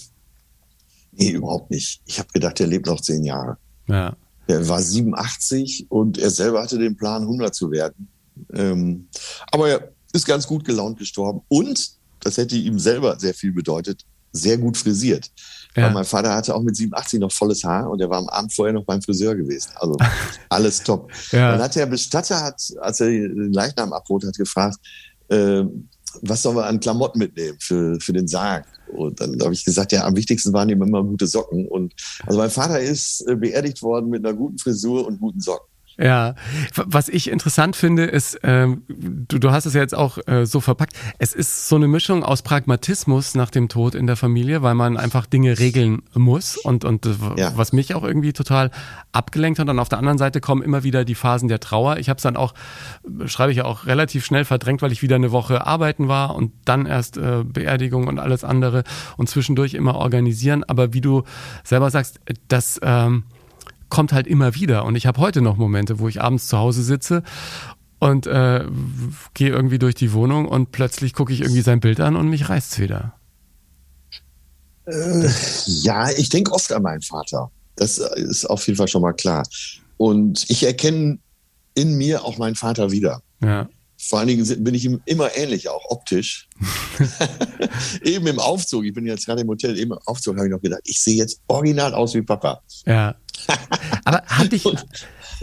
Nee, überhaupt nicht. Ich habe gedacht, der lebt noch zehn Jahre. Ja. Er war 87 und er selber hatte den Plan, 100 zu werden. Ähm, aber er ist ganz gut gelaunt gestorben und, das hätte ihm selber sehr viel bedeutet, sehr gut frisiert. Ja. Weil mein Vater hatte auch mit 87 noch volles Haar und er war am Abend vorher noch beim Friseur gewesen. Also alles top. Ja. Dann hat der Bestatter, hat, als er den Leichnam abholt, hat gefragt, äh, was sollen wir an Klamotten mitnehmen für, für den Sarg? Und dann habe ich gesagt, ja, am wichtigsten waren ihm immer gute Socken. Und also mein Vater ist äh, beerdigt worden mit einer guten Frisur und guten Socken. Ja, was ich interessant finde, ist, ähm, du, du hast es ja jetzt auch äh, so verpackt, es ist so eine Mischung aus Pragmatismus nach dem Tod in der Familie, weil man einfach Dinge regeln muss und, und äh, ja. was mich auch irgendwie total abgelenkt hat. Und auf der anderen Seite kommen immer wieder die Phasen der Trauer. Ich habe es dann auch, schreibe ich ja auch relativ schnell verdrängt, weil ich wieder eine Woche arbeiten war und dann erst äh, Beerdigung und alles andere und zwischendurch immer organisieren. Aber wie du selber sagst, das... Ähm, kommt halt immer wieder. Und ich habe heute noch Momente, wo ich abends zu Hause sitze und äh, gehe irgendwie durch die Wohnung und plötzlich gucke ich irgendwie sein Bild an und mich reißt's wieder. Äh, ja, ich denke oft an meinen Vater. Das ist auf jeden Fall schon mal klar. Und ich erkenne in mir auch meinen Vater wieder. Ja. Vor allen Dingen bin ich ihm immer ähnlich, auch optisch. eben im Aufzug, ich bin jetzt gerade im Hotel, eben im Aufzug habe ich noch gedacht, ich sehe jetzt original aus wie Papa. Ja. Aber hat dich,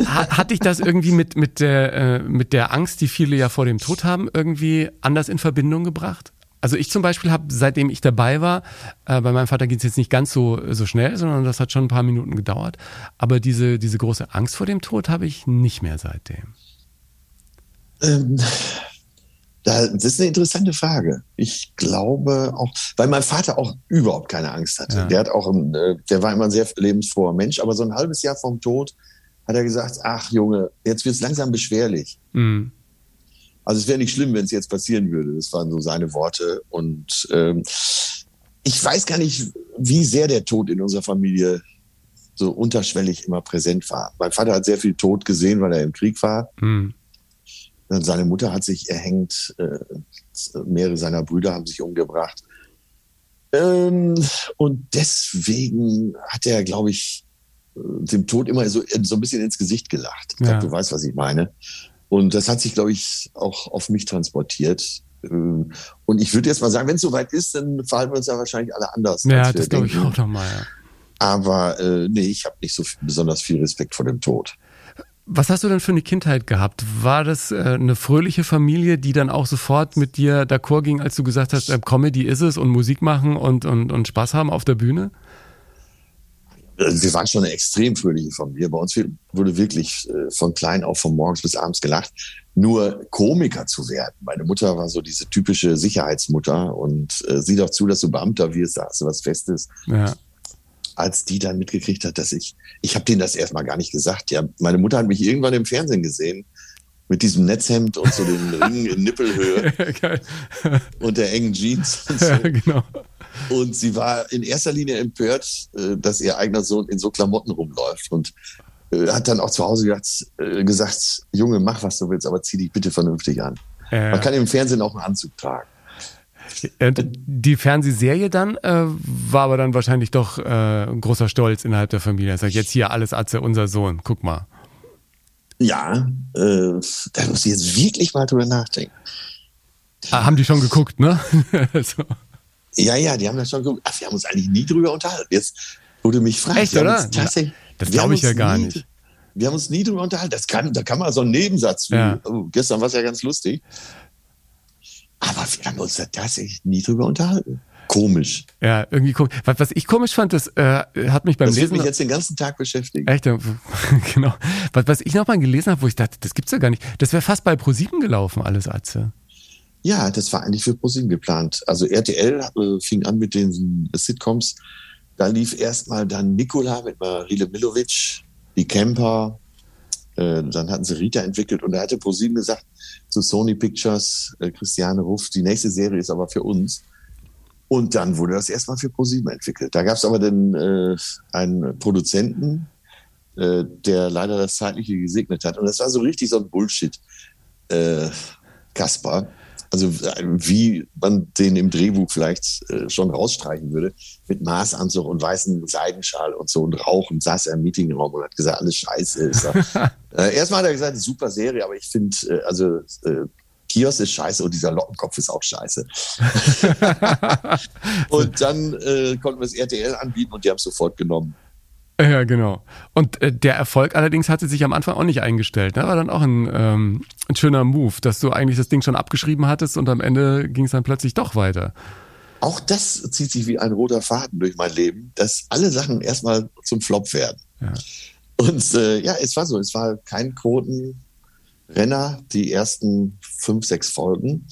hat dich das irgendwie mit, mit, der, äh, mit der Angst, die viele ja vor dem Tod haben, irgendwie anders in Verbindung gebracht? Also ich zum Beispiel habe, seitdem ich dabei war, äh, bei meinem Vater geht es jetzt nicht ganz so, so schnell, sondern das hat schon ein paar Minuten gedauert. Aber diese, diese große Angst vor dem Tod habe ich nicht mehr seitdem. Ähm, das ist eine interessante Frage. Ich glaube auch, weil mein Vater auch überhaupt keine Angst hatte. Ja. Der hat auch, äh, der war immer ein sehr lebensfroher Mensch, aber so ein halbes Jahr vom Tod hat er gesagt, ach Junge, jetzt wird es langsam beschwerlich. Mhm. Also es wäre nicht schlimm, wenn es jetzt passieren würde. Das waren so seine Worte. Und ähm, ich weiß gar nicht, wie sehr der Tod in unserer Familie so unterschwellig immer präsent war. Mein Vater hat sehr viel Tod gesehen, weil er im Krieg war. Mhm. Seine Mutter hat sich erhängt, äh, mehrere seiner Brüder haben sich umgebracht. Ähm, und deswegen hat er, glaube ich, dem Tod immer so, so ein bisschen ins Gesicht gelacht. Ich glaube, ja. du weißt, was ich meine. Und das hat sich, glaube ich, auch auf mich transportiert. Ähm, und ich würde jetzt mal sagen, wenn es soweit ist, dann verhalten wir uns ja wahrscheinlich alle anders. Ja, das glaube ich auch nochmal. Ja. Aber äh, nee, ich habe nicht so besonders viel Respekt vor dem Tod. Was hast du denn für eine Kindheit gehabt? War das äh, eine fröhliche Familie, die dann auch sofort mit dir d'accord ging, als du gesagt hast, äh, Comedy ist es und Musik machen und, und, und Spaß haben auf der Bühne? Also wir waren schon eine extrem fröhliche Familie. Bei uns wurde wirklich äh, von klein auf von morgens bis abends gelacht. Nur Komiker zu werden. Meine Mutter war so diese typische Sicherheitsmutter und äh, sieh doch zu, dass du Beamter wirst, da hast du was Festes. Ja als die dann mitgekriegt hat, dass ich, ich habe denen das erstmal gar nicht gesagt. Ja, meine Mutter hat mich irgendwann im Fernsehen gesehen mit diesem Netzhemd und so den Ringen in Nippelhöhe und der engen Jeans und so. Ja, genau. Und sie war in erster Linie empört, äh, dass ihr eigener Sohn in so Klamotten rumläuft und äh, hat dann auch zu Hause gesagt, äh, gesagt, Junge, mach was du willst, aber zieh dich bitte vernünftig an. Man kann im Fernsehen auch einen Anzug tragen. Die Fernsehserie dann äh, war aber dann wahrscheinlich doch äh, ein großer Stolz innerhalb der Familie. Er sagt, jetzt hier alles Atze, unser Sohn, guck mal. Ja, äh, da muss ich jetzt wirklich mal drüber nachdenken. Ah, haben die schon geguckt, ne? so. Ja, ja, die haben das schon geguckt. Ach, wir haben uns eigentlich nie drüber unterhalten. Jetzt wurde mich fragt. Echt, oder? Das glaube ich ja gar nie, nicht. Wir haben uns nie drüber unterhalten. Das kann, da kann man so einen Nebensatz. Ja. oh, gestern war es ja ganz lustig. Aber wir haben uns da tatsächlich nie drüber unterhalten. Komisch. Ja, irgendwie komisch. Was, ich komisch fand, das äh, hat mich beim das Lesen. Das mich jetzt den ganzen Tag beschäftigt. Echt? genau. Was, was ich nochmal gelesen habe, wo ich dachte, das gibt's ja gar nicht. Das wäre fast bei ProSieben gelaufen, alles Atze. Ja, das war eigentlich für ProSieben geplant. Also RTL äh, fing an mit den Sitcoms. Da lief erstmal dann Nikola mit Marile Milovic, die Camper, äh, dann hatten sie Rita entwickelt und da hatte ProSieben gesagt zu Sony Pictures, äh, Christiane Ruff, die nächste Serie ist aber für uns. Und dann wurde das erstmal für ProSieben entwickelt. Da gab es aber dann äh, einen Produzenten, äh, der leider das Zeitliche gesegnet hat. Und das war so richtig so ein Bullshit. Äh, Kasper, also äh, wie man den im Drehbuch vielleicht äh, schon rausstreichen würde, mit Maßanzug und weißen Seidenschal und so und Rauchen, saß er im Meetingraum und hat gesagt, alles scheiße ist. äh, erstmal hat er gesagt, super Serie, aber ich finde, äh, also äh, Kiosk ist scheiße und dieser Lockenkopf ist auch scheiße. und dann äh, konnten wir es RTL anbieten und die haben es sofort genommen. Ja, genau. Und äh, der Erfolg allerdings hatte sich am Anfang auch nicht eingestellt. Ne? War dann auch ein, ähm, ein schöner Move, dass du eigentlich das Ding schon abgeschrieben hattest und am Ende ging es dann plötzlich doch weiter. Auch das zieht sich wie ein roter Faden durch mein Leben, dass alle Sachen erstmal zum Flop werden. Ja. Und äh, ja, es war so, es war kein Quotenrenner, die ersten fünf, sechs Folgen.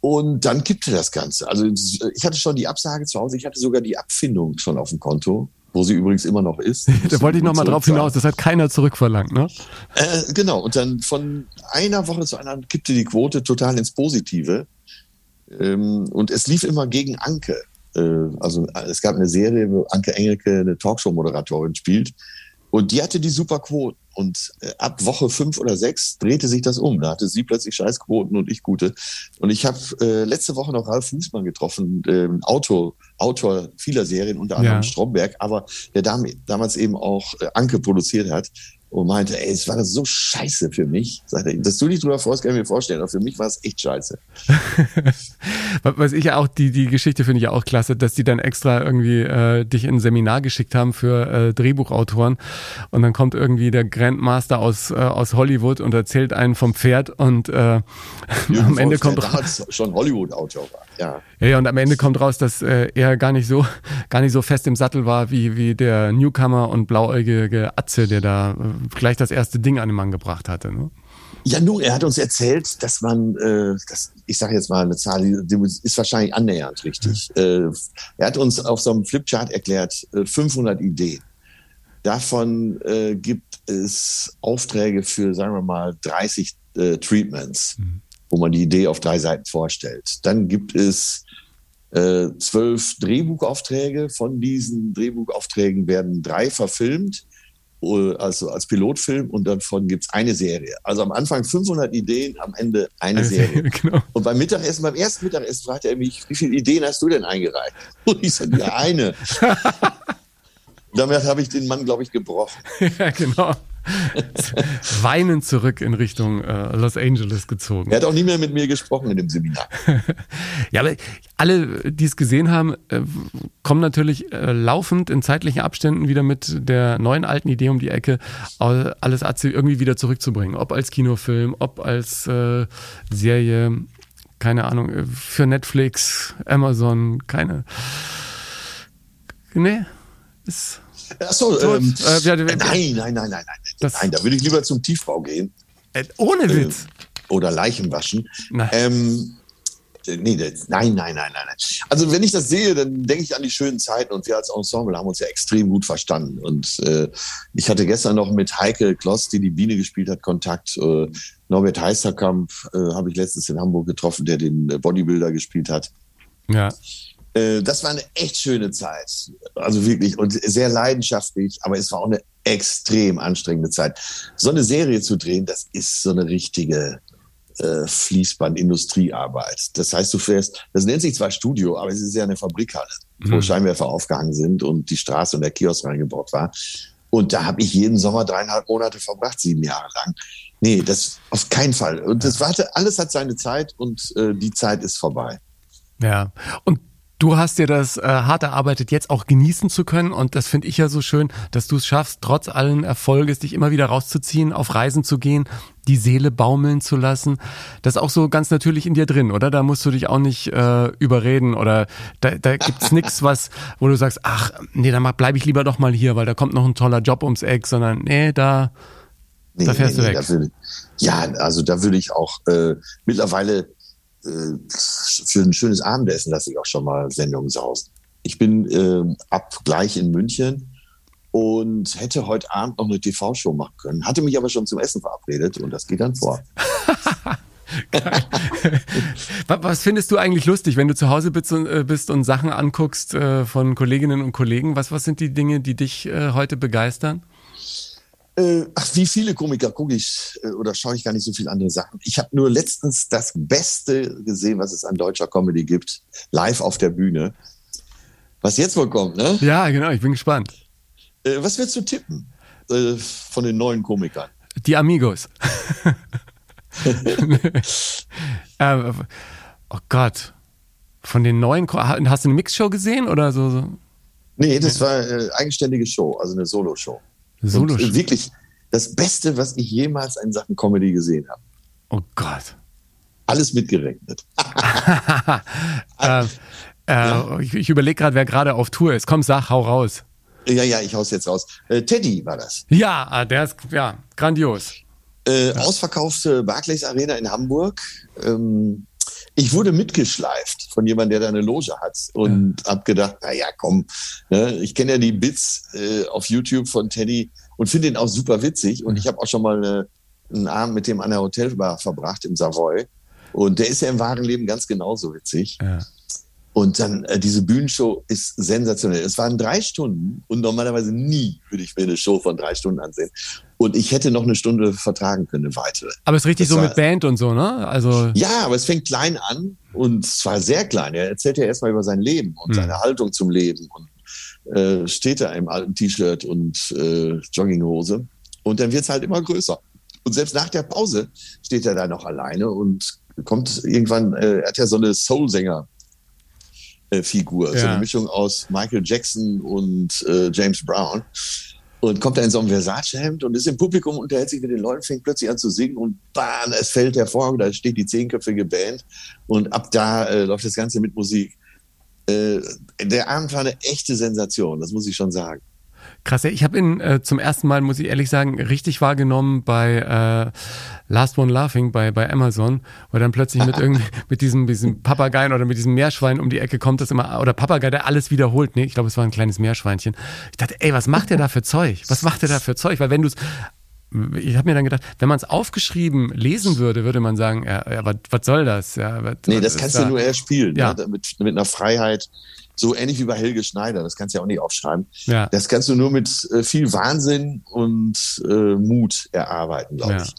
Und dann kippte das Ganze. Also ich hatte schon die Absage zu Hause, ich hatte sogar die Abfindung schon auf dem Konto wo sie übrigens immer noch ist. da wollte ich nochmal drauf hinaus, das hat keiner zurückverlangt, ne? Äh, genau, und dann von einer Woche zu einer kippte die Quote total ins Positive. Ähm, und es lief immer gegen Anke. Äh, also es gab eine Serie, wo Anke Engelke eine Talkshow-Moderatorin spielt. Und die hatte die super Quoten. Und äh, ab Woche fünf oder sechs drehte sich das um. Da hatte sie plötzlich Scheißquoten und ich gute. Und ich habe äh, letzte Woche noch Ralf Fußmann getroffen, äh, Autor, Autor vieler Serien, unter anderem ja. Stromberg, aber der dam damals eben auch äh, Anke produziert hat und meinte, ey, es war das so scheiße für mich. Sagte, dass du dich drüber freust, kann ich mir vorstellen, aber für mich war es echt scheiße. Was ich ja auch, die, die Geschichte finde ich ja auch klasse, dass die dann extra irgendwie äh, dich in ein Seminar geschickt haben für äh, Drehbuchautoren und dann kommt irgendwie der Grandmaster aus, äh, aus Hollywood und erzählt einen vom Pferd und äh, am Ende kommt raus. schon Hollywood-Autor war, ja. ja. Ja, und am Ende kommt raus, dass äh, er gar nicht so, gar nicht so fest im Sattel war wie, wie der Newcomer und blauäugige Atze, der da äh, gleich das erste Ding an den Mann gebracht hatte. Ne? Ja, nun, er hat uns erzählt, dass man, äh, das, ich sage jetzt mal eine Zahl, die ist wahrscheinlich annähernd richtig. Äh, er hat uns auf so einem Flipchart erklärt, äh, 500 Ideen. Davon äh, gibt es Aufträge für, sagen wir mal, 30 äh, Treatments, mhm. wo man die Idee auf drei Seiten vorstellt. Dann gibt es äh, zwölf Drehbuchaufträge. Von diesen Drehbuchaufträgen werden drei verfilmt also als Pilotfilm und davon gibt es eine Serie. Also am Anfang 500 Ideen, am Ende eine Serie. genau. Und beim Mittagessen, beim ersten Mittagessen fragte er mich, wie viele Ideen hast du denn eingereicht? Und ich sagte, ja, eine. Damit habe ich den Mann, glaube ich, gebrochen. ja, genau. weinend zurück in Richtung äh, Los Angeles gezogen. Er hat auch nie mehr mit mir gesprochen in dem Seminar. ja, aber alle, die es gesehen haben, äh, kommen natürlich äh, laufend in zeitlichen Abständen wieder mit der neuen alten Idee um die Ecke, alles Atze irgendwie wieder zurückzubringen. Ob als Kinofilm, ob als äh, Serie, keine Ahnung, äh, für Netflix, Amazon, keine. Nee, ist Achso, ähm, äh, nein, nein, nein, nein, nein. Nein, da würde ich lieber zum Tiefbau gehen. Äh, ohne Witz. Äh, oder Leichen waschen. Nein. Ähm, nee, das, nein, nein, nein, nein, nein. Also wenn ich das sehe, dann denke ich an die schönen Zeiten und wir als Ensemble haben uns ja extrem gut verstanden. Und äh, ich hatte gestern noch mit Heike Kloss, die die Biene gespielt hat, Kontakt. Äh, Norbert Heisterkamp äh, habe ich letztens in Hamburg getroffen, der den Bodybuilder gespielt hat. Ja. Äh, das war eine echt schöne Zeit. Also wirklich und sehr leidenschaftlich, aber es war auch eine extrem anstrengende Zeit. So eine Serie zu drehen, das ist so eine richtige äh, Fließband-Industriearbeit. Das heißt, du fährst, das nennt sich zwar Studio, aber es ist ja eine Fabrikhalle, mhm. wo Scheinwerfer aufgehangen sind und die Straße und der Kiosk reingebaut war. Und da habe ich jeden Sommer dreieinhalb Monate verbracht, sieben Jahre lang. Nee, das auf keinen Fall. Und das warte, alles hat seine Zeit und äh, die Zeit ist vorbei. Ja. Und Du hast dir das äh, hart erarbeitet, jetzt auch genießen zu können. Und das finde ich ja so schön, dass du es schaffst, trotz allen Erfolges, dich immer wieder rauszuziehen, auf Reisen zu gehen, die Seele baumeln zu lassen. Das ist auch so ganz natürlich in dir drin, oder? Da musst du dich auch nicht äh, überreden oder da, da gibt's nichts, was, wo du sagst, ach, nee, dann bleibe ich lieber doch mal hier, weil da kommt noch ein toller Job ums Eck, sondern nee, da, nee, da fährst nee, du weg. Würde, ja, also da würde ich auch äh, mittlerweile für ein schönes Abendessen lasse ich auch schon mal Sendungen sausen. Ich bin äh, ab gleich in München und hätte heute Abend noch eine TV-Show machen können, hatte mich aber schon zum Essen verabredet und das geht dann vor. Was findest du eigentlich lustig, wenn du zu Hause bist und, äh, bist und Sachen anguckst äh, von Kolleginnen und Kollegen? Was, was sind die Dinge, die dich äh, heute begeistern? Äh, ach, wie viele Komiker gucke ich äh, oder schaue ich gar nicht so viele andere Sachen. Ich habe nur letztens das Beste gesehen, was es an deutscher Comedy gibt, live auf der Bühne. Was jetzt wohl kommt, ne? Ja, genau, ich bin gespannt. Äh, was willst du tippen äh, von den neuen Komikern? Die Amigos. äh, oh Gott. Von den neuen, hast du eine Mixshow gesehen oder so? so? Nee, das war eine äh, eigenständige Show, also eine Solo-Show. Solo und wirklich das Beste, was ich jemals in Sachen Comedy gesehen habe. Oh Gott. Alles mitgerechnet. äh, äh, ja. Ich, ich überlege gerade, wer gerade auf Tour ist. Komm, sag, hau raus. Ja, ja, ich hau's jetzt raus. Äh, Teddy war das. Ja, ah, der ist ja grandios. Äh, ja. Ausverkaufte Barclays Arena in Hamburg. Ähm, ich wurde mitgeschleift von jemandem, der da eine Loge hat und ja. hab gedacht, na ja, komm, ne, ich kenne ja die Bits äh, auf YouTube von Teddy und finde ihn auch super witzig und ich habe auch schon mal eine, einen Abend mit dem an der Hotelbar verbracht im Savoy und der ist ja im wahren Leben ganz genauso witzig. Ja. Und dann äh, diese Bühnenshow ist sensationell. Es waren drei Stunden und normalerweise nie würde ich mir eine Show von drei Stunden ansehen. Und ich hätte noch eine Stunde vertragen können, eine weitere. Aber es ist richtig das so war, mit Band und so, ne? Also ja, aber es fängt klein an und zwar sehr klein. Er erzählt ja erstmal über sein Leben und hm. seine Haltung zum Leben und äh, steht da im alten T-Shirt und äh, Jogginghose. Und dann wird es halt immer größer. Und selbst nach der Pause steht er da noch alleine und kommt irgendwann, äh, er hat ja so eine Soul-Sänger äh, Figur. Ja. So eine Mischung aus Michael Jackson und äh, James Brown. Und kommt da in so einem Versace-Hemd und ist im Publikum, unterhält sich mit den Leuten, fängt plötzlich an zu singen und bam, es fällt hervor, da steht die zehnköpfige Band und ab da äh, läuft das Ganze mit Musik. Äh, der Abend war eine echte Sensation, das muss ich schon sagen. Krass, ich habe ihn äh, zum ersten Mal, muss ich ehrlich sagen, richtig wahrgenommen bei äh, Last One Laughing bei, bei Amazon, wo dann plötzlich mit irgendwie mit diesem, diesem Papageien oder mit diesem Meerschwein um die Ecke kommt, das immer, oder Papagei, der alles wiederholt. Nee, ich glaube, es war ein kleines Meerschweinchen. Ich dachte, ey, was macht der da für Zeug? Was macht der da für Zeug? Weil wenn du es ich habe mir dann gedacht, wenn man es aufgeschrieben lesen würde, würde man sagen, ja, ja was, was soll das? Ja, was, nee, das kannst du da? nur erst spielen, ja. Ne? mit, mit einer Freiheit, so ähnlich wie bei Helge Schneider, das kannst du ja auch nicht aufschreiben. Ja. Das kannst du nur mit äh, viel Wahnsinn und äh, Mut erarbeiten, glaube ja. ich.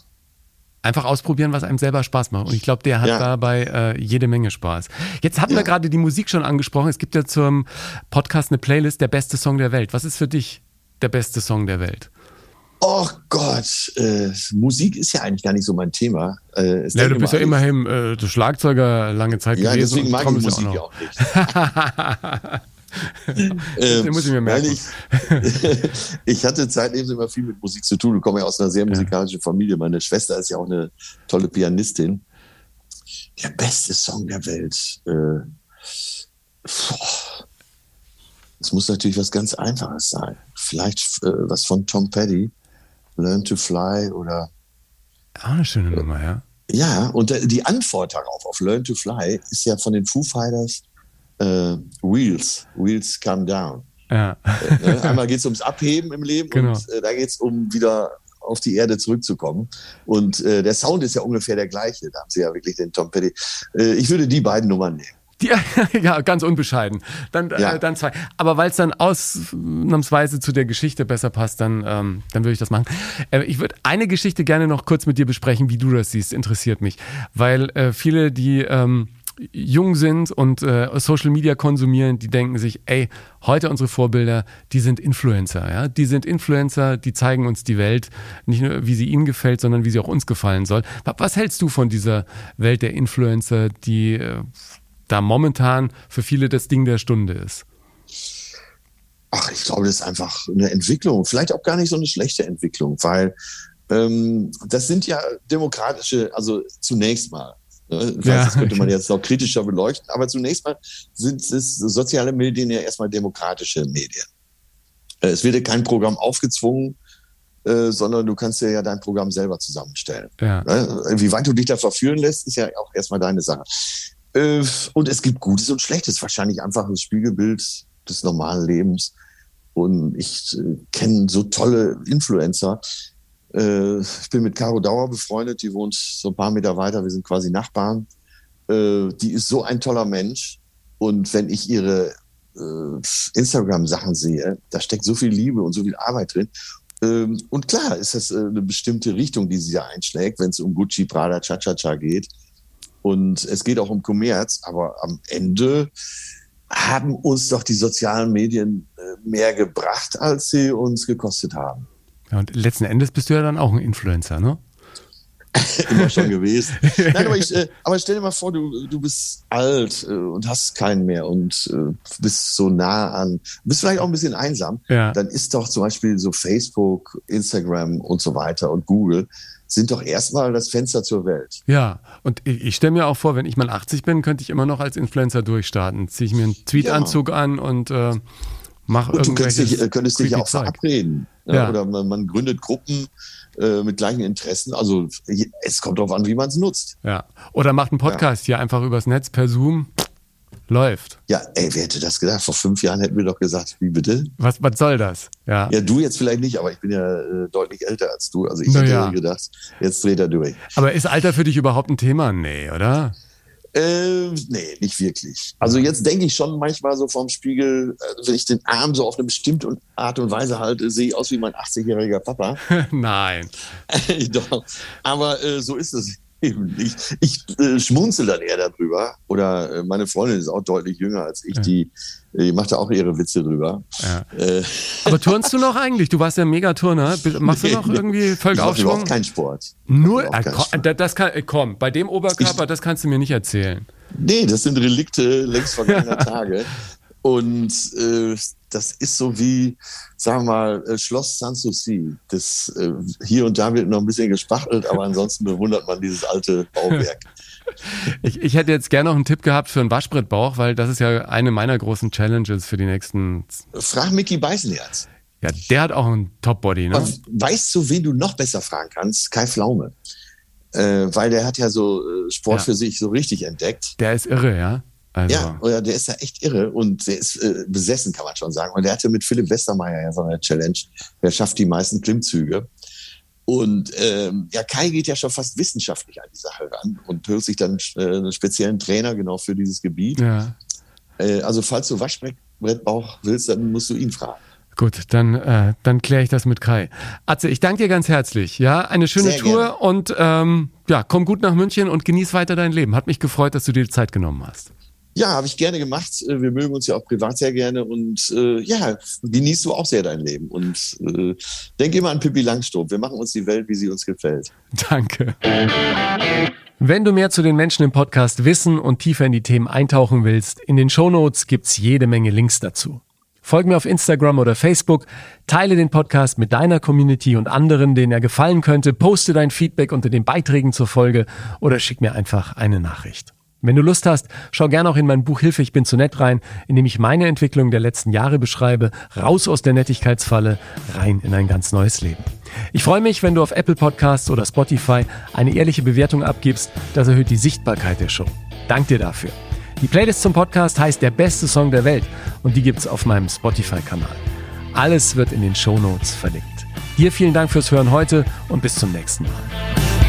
Einfach ausprobieren, was einem selber Spaß macht. Und ich glaube, der hat ja. dabei äh, jede Menge Spaß. Jetzt hatten wir gerade die Musik schon angesprochen. Es gibt ja zum Podcast eine Playlist, der beste Song der Welt. Was ist für dich der beste Song der Welt? Oh Gott, äh, Musik ist ja eigentlich gar nicht so mein Thema. Äh, ja, du bist ja immerhin äh, Schlagzeuger lange Zeit ja, gewesen. Deswegen mag ich Musik ja auch, nicht. ähm, muss ich mir merken. Ich, ich, hatte zeitlebens immer viel mit Musik zu tun. Ich komme ja aus einer sehr musikalischen Familie. Meine Schwester ist ja auch eine tolle Pianistin. Der beste Song der Welt. Äh, es muss natürlich was ganz Einfaches sein. Vielleicht äh, was von Tom Petty. Learn to Fly oder. Auch eine schöne Nummer, ja. Ja, und die Antwort darauf, auf Learn to Fly, ist ja von den Foo Fighters äh, Wheels. Wheels come down. Ja. Äh, ne? Einmal geht es ums Abheben im Leben genau. und äh, da geht es um wieder auf die Erde zurückzukommen. Und äh, der Sound ist ja ungefähr der gleiche. Da haben sie ja wirklich den Tom Petty. Äh, ich würde die beiden Nummern nehmen. Die, ja, ganz unbescheiden. Dann, äh, ja. äh, dann zwei. Aber weil es dann ausnahmsweise zu der Geschichte besser passt, dann, ähm, dann würde ich das machen. Äh, ich würde eine Geschichte gerne noch kurz mit dir besprechen, wie du das siehst. Interessiert mich. Weil äh, viele, die ähm, jung sind und äh, Social Media konsumieren, die denken sich, ey, heute unsere Vorbilder, die sind Influencer, ja, die sind Influencer, die zeigen uns die Welt, nicht nur wie sie ihnen gefällt, sondern wie sie auch uns gefallen soll. Was hältst du von dieser Welt der Influencer, die äh, da momentan für viele das Ding der Stunde ist? Ach, ich glaube, das ist einfach eine Entwicklung, vielleicht auch gar nicht so eine schlechte Entwicklung, weil ähm, das sind ja demokratische, also zunächst mal. Ne, ja. Das könnte man jetzt noch kritischer beleuchten, aber zunächst mal sind es soziale Medien ja erstmal demokratische Medien. Äh, es wird dir kein Programm aufgezwungen, äh, sondern du kannst dir ja dein Programm selber zusammenstellen. Ja. Ne, wie weit du dich da verführen lässt, ist ja auch erstmal deine Sache. Äh, und es gibt Gutes und Schlechtes, wahrscheinlich einfach ein Spiegelbild des normalen Lebens. Und ich äh, kenne so tolle Influencer. Äh, ich bin mit Caro Dauer befreundet, die wohnt so ein paar Meter weiter, wir sind quasi Nachbarn. die ist so ein toller Mensch. Und wenn ich ihre Instagram-Sachen sehe, da steckt so viel Liebe und so viel Arbeit drin. Ähm, und klar ist das eine bestimmte Richtung, die sie da einschlägt, wenn es um Gucci, Prada, Cha-Cha-Cha geht. Und es geht auch um Kommerz, aber am Ende haben uns doch die sozialen Medien äh, mehr gebracht, als sie uns gekostet haben. Ja, und letzten Endes bist du ja dann auch ein Influencer, ne? Immer schon gewesen. Nein, aber, ich, äh, aber stell dir mal vor, du, du bist alt äh, und hast keinen mehr und äh, bist so nah an, bist vielleicht auch ein bisschen einsam. Ja. Dann ist doch zum Beispiel so Facebook, Instagram und so weiter und Google sind doch erstmal das Fenster zur Welt. Ja, und ich, ich stelle mir auch vor, wenn ich mal 80 bin, könnte ich immer noch als Influencer durchstarten. Ziehe ich mir einen Tweetanzug ja. an und äh, mache irgendwelche. Du könntest dich, könntest dich auch verabreden. Ja, ja. Oder man, man, gründet Gruppen äh, mit gleichen Interessen. Also es kommt darauf an, wie man es nutzt. Ja. Oder macht einen Podcast hier einfach übers Netz per Zoom läuft. Ja, ey, wer hätte das gedacht? Vor fünf Jahren hätten wir doch gesagt, wie bitte? Was, was soll das? Ja. ja, du jetzt vielleicht nicht, aber ich bin ja äh, deutlich älter als du. Also ich Na hätte ja. gedacht, jetzt dreht er durch. Aber ist Alter für dich überhaupt ein Thema? Nee, oder? Äh, nee, nicht wirklich. Also jetzt denke ich schon manchmal so vorm Spiegel, äh, wenn ich den Arm so auf eine bestimmte Art und Weise halte, sehe ich aus wie mein 80-jähriger Papa. Nein. Doch. Aber äh, so ist es eben Ich, ich äh, schmunzel dann eher darüber. Oder äh, meine Freundin ist auch deutlich jünger als ich, ja. die, die macht da auch ihre Witze drüber. Ja. Äh. Aber turnst du noch eigentlich? Du warst ja Megaturner. Machst du noch irgendwie Völkeraufschwung? Ich mache keinen Sport. Nur, äh, komm, das kann, äh, komm, bei dem Oberkörper, ich, das kannst du mir nicht erzählen. Nee, das sind Relikte längst vergangener Tage. Und äh, das ist so wie, sagen wir mal, äh, Schloss Sanssouci. Das, äh, hier und da wird noch ein bisschen gespachtelt, aber ansonsten bewundert man dieses alte Bauwerk. Ich, ich hätte jetzt gerne noch einen Tipp gehabt für einen Waschbrettbauch, weil das ist ja eine meiner großen Challenges für die nächsten. Frag Mickey Beißenherz. Ja, der hat auch einen Top-Body, ne? weißt du, wen du noch besser fragen kannst? Kai Flaume. Äh, weil der hat ja so äh, Sport ja. für sich so richtig entdeckt. Der ist irre, ja. Also. Ja, oder der ist ja echt irre und der ist äh, besessen, kann man schon sagen. Und der hatte mit Philipp Westermeier ja so eine Challenge. Wer schafft die meisten Klimmzüge? Und ähm, ja, Kai geht ja schon fast wissenschaftlich an die Sache ran und hört sich dann äh, einen speziellen Trainer genau für dieses Gebiet. Ja. Äh, also falls du Waschbrettbauch willst, dann musst du ihn fragen. Gut, dann, äh, dann kläre ich das mit Kai. Atze, ich danke dir ganz herzlich. Ja, eine schöne Sehr Tour gerne. und ähm, ja, komm gut nach München und genieß weiter dein Leben. Hat mich gefreut, dass du dir die Zeit genommen hast. Ja, habe ich gerne gemacht. Äh, wir mögen uns ja auch privat sehr gerne und äh, ja, genießt du auch sehr dein Leben. Und äh, denk immer an Pippi Langstrumpf. Wir machen uns die Welt, wie sie uns gefällt. Danke. Wenn du mehr zu den Menschen im Podcast wissen und tiefer in die Themen eintauchen willst, in den Shownotes gibt's jede Menge Links dazu. Folg mir auf Instagram oder Facebook, teile den Podcast mit deiner Community und anderen, denen er gefallen könnte, poste dein Feedback unter den Beiträgen zur Folge oder schick mir einfach eine Nachricht. Wenn du Lust hast, schau gerne auch in mein Buch Hilfe, ich bin zu nett rein, in dem ich meine Entwicklung der letzten Jahre beschreibe, raus aus der Nettigkeitsfalle, rein in ein ganz neues Leben. Ich freue mich, wenn du auf Apple Podcasts oder Spotify eine ehrliche Bewertung abgibst, das erhöht die Sichtbarkeit der Show. Dank dir dafür. Die Playlist zum Podcast heißt Der beste Song der Welt und die gibt's auf meinem Spotify-Kanal. Alles wird in den Show Notes verlinkt. Dir vielen Dank fürs Hören heute und bis zum nächsten Mal.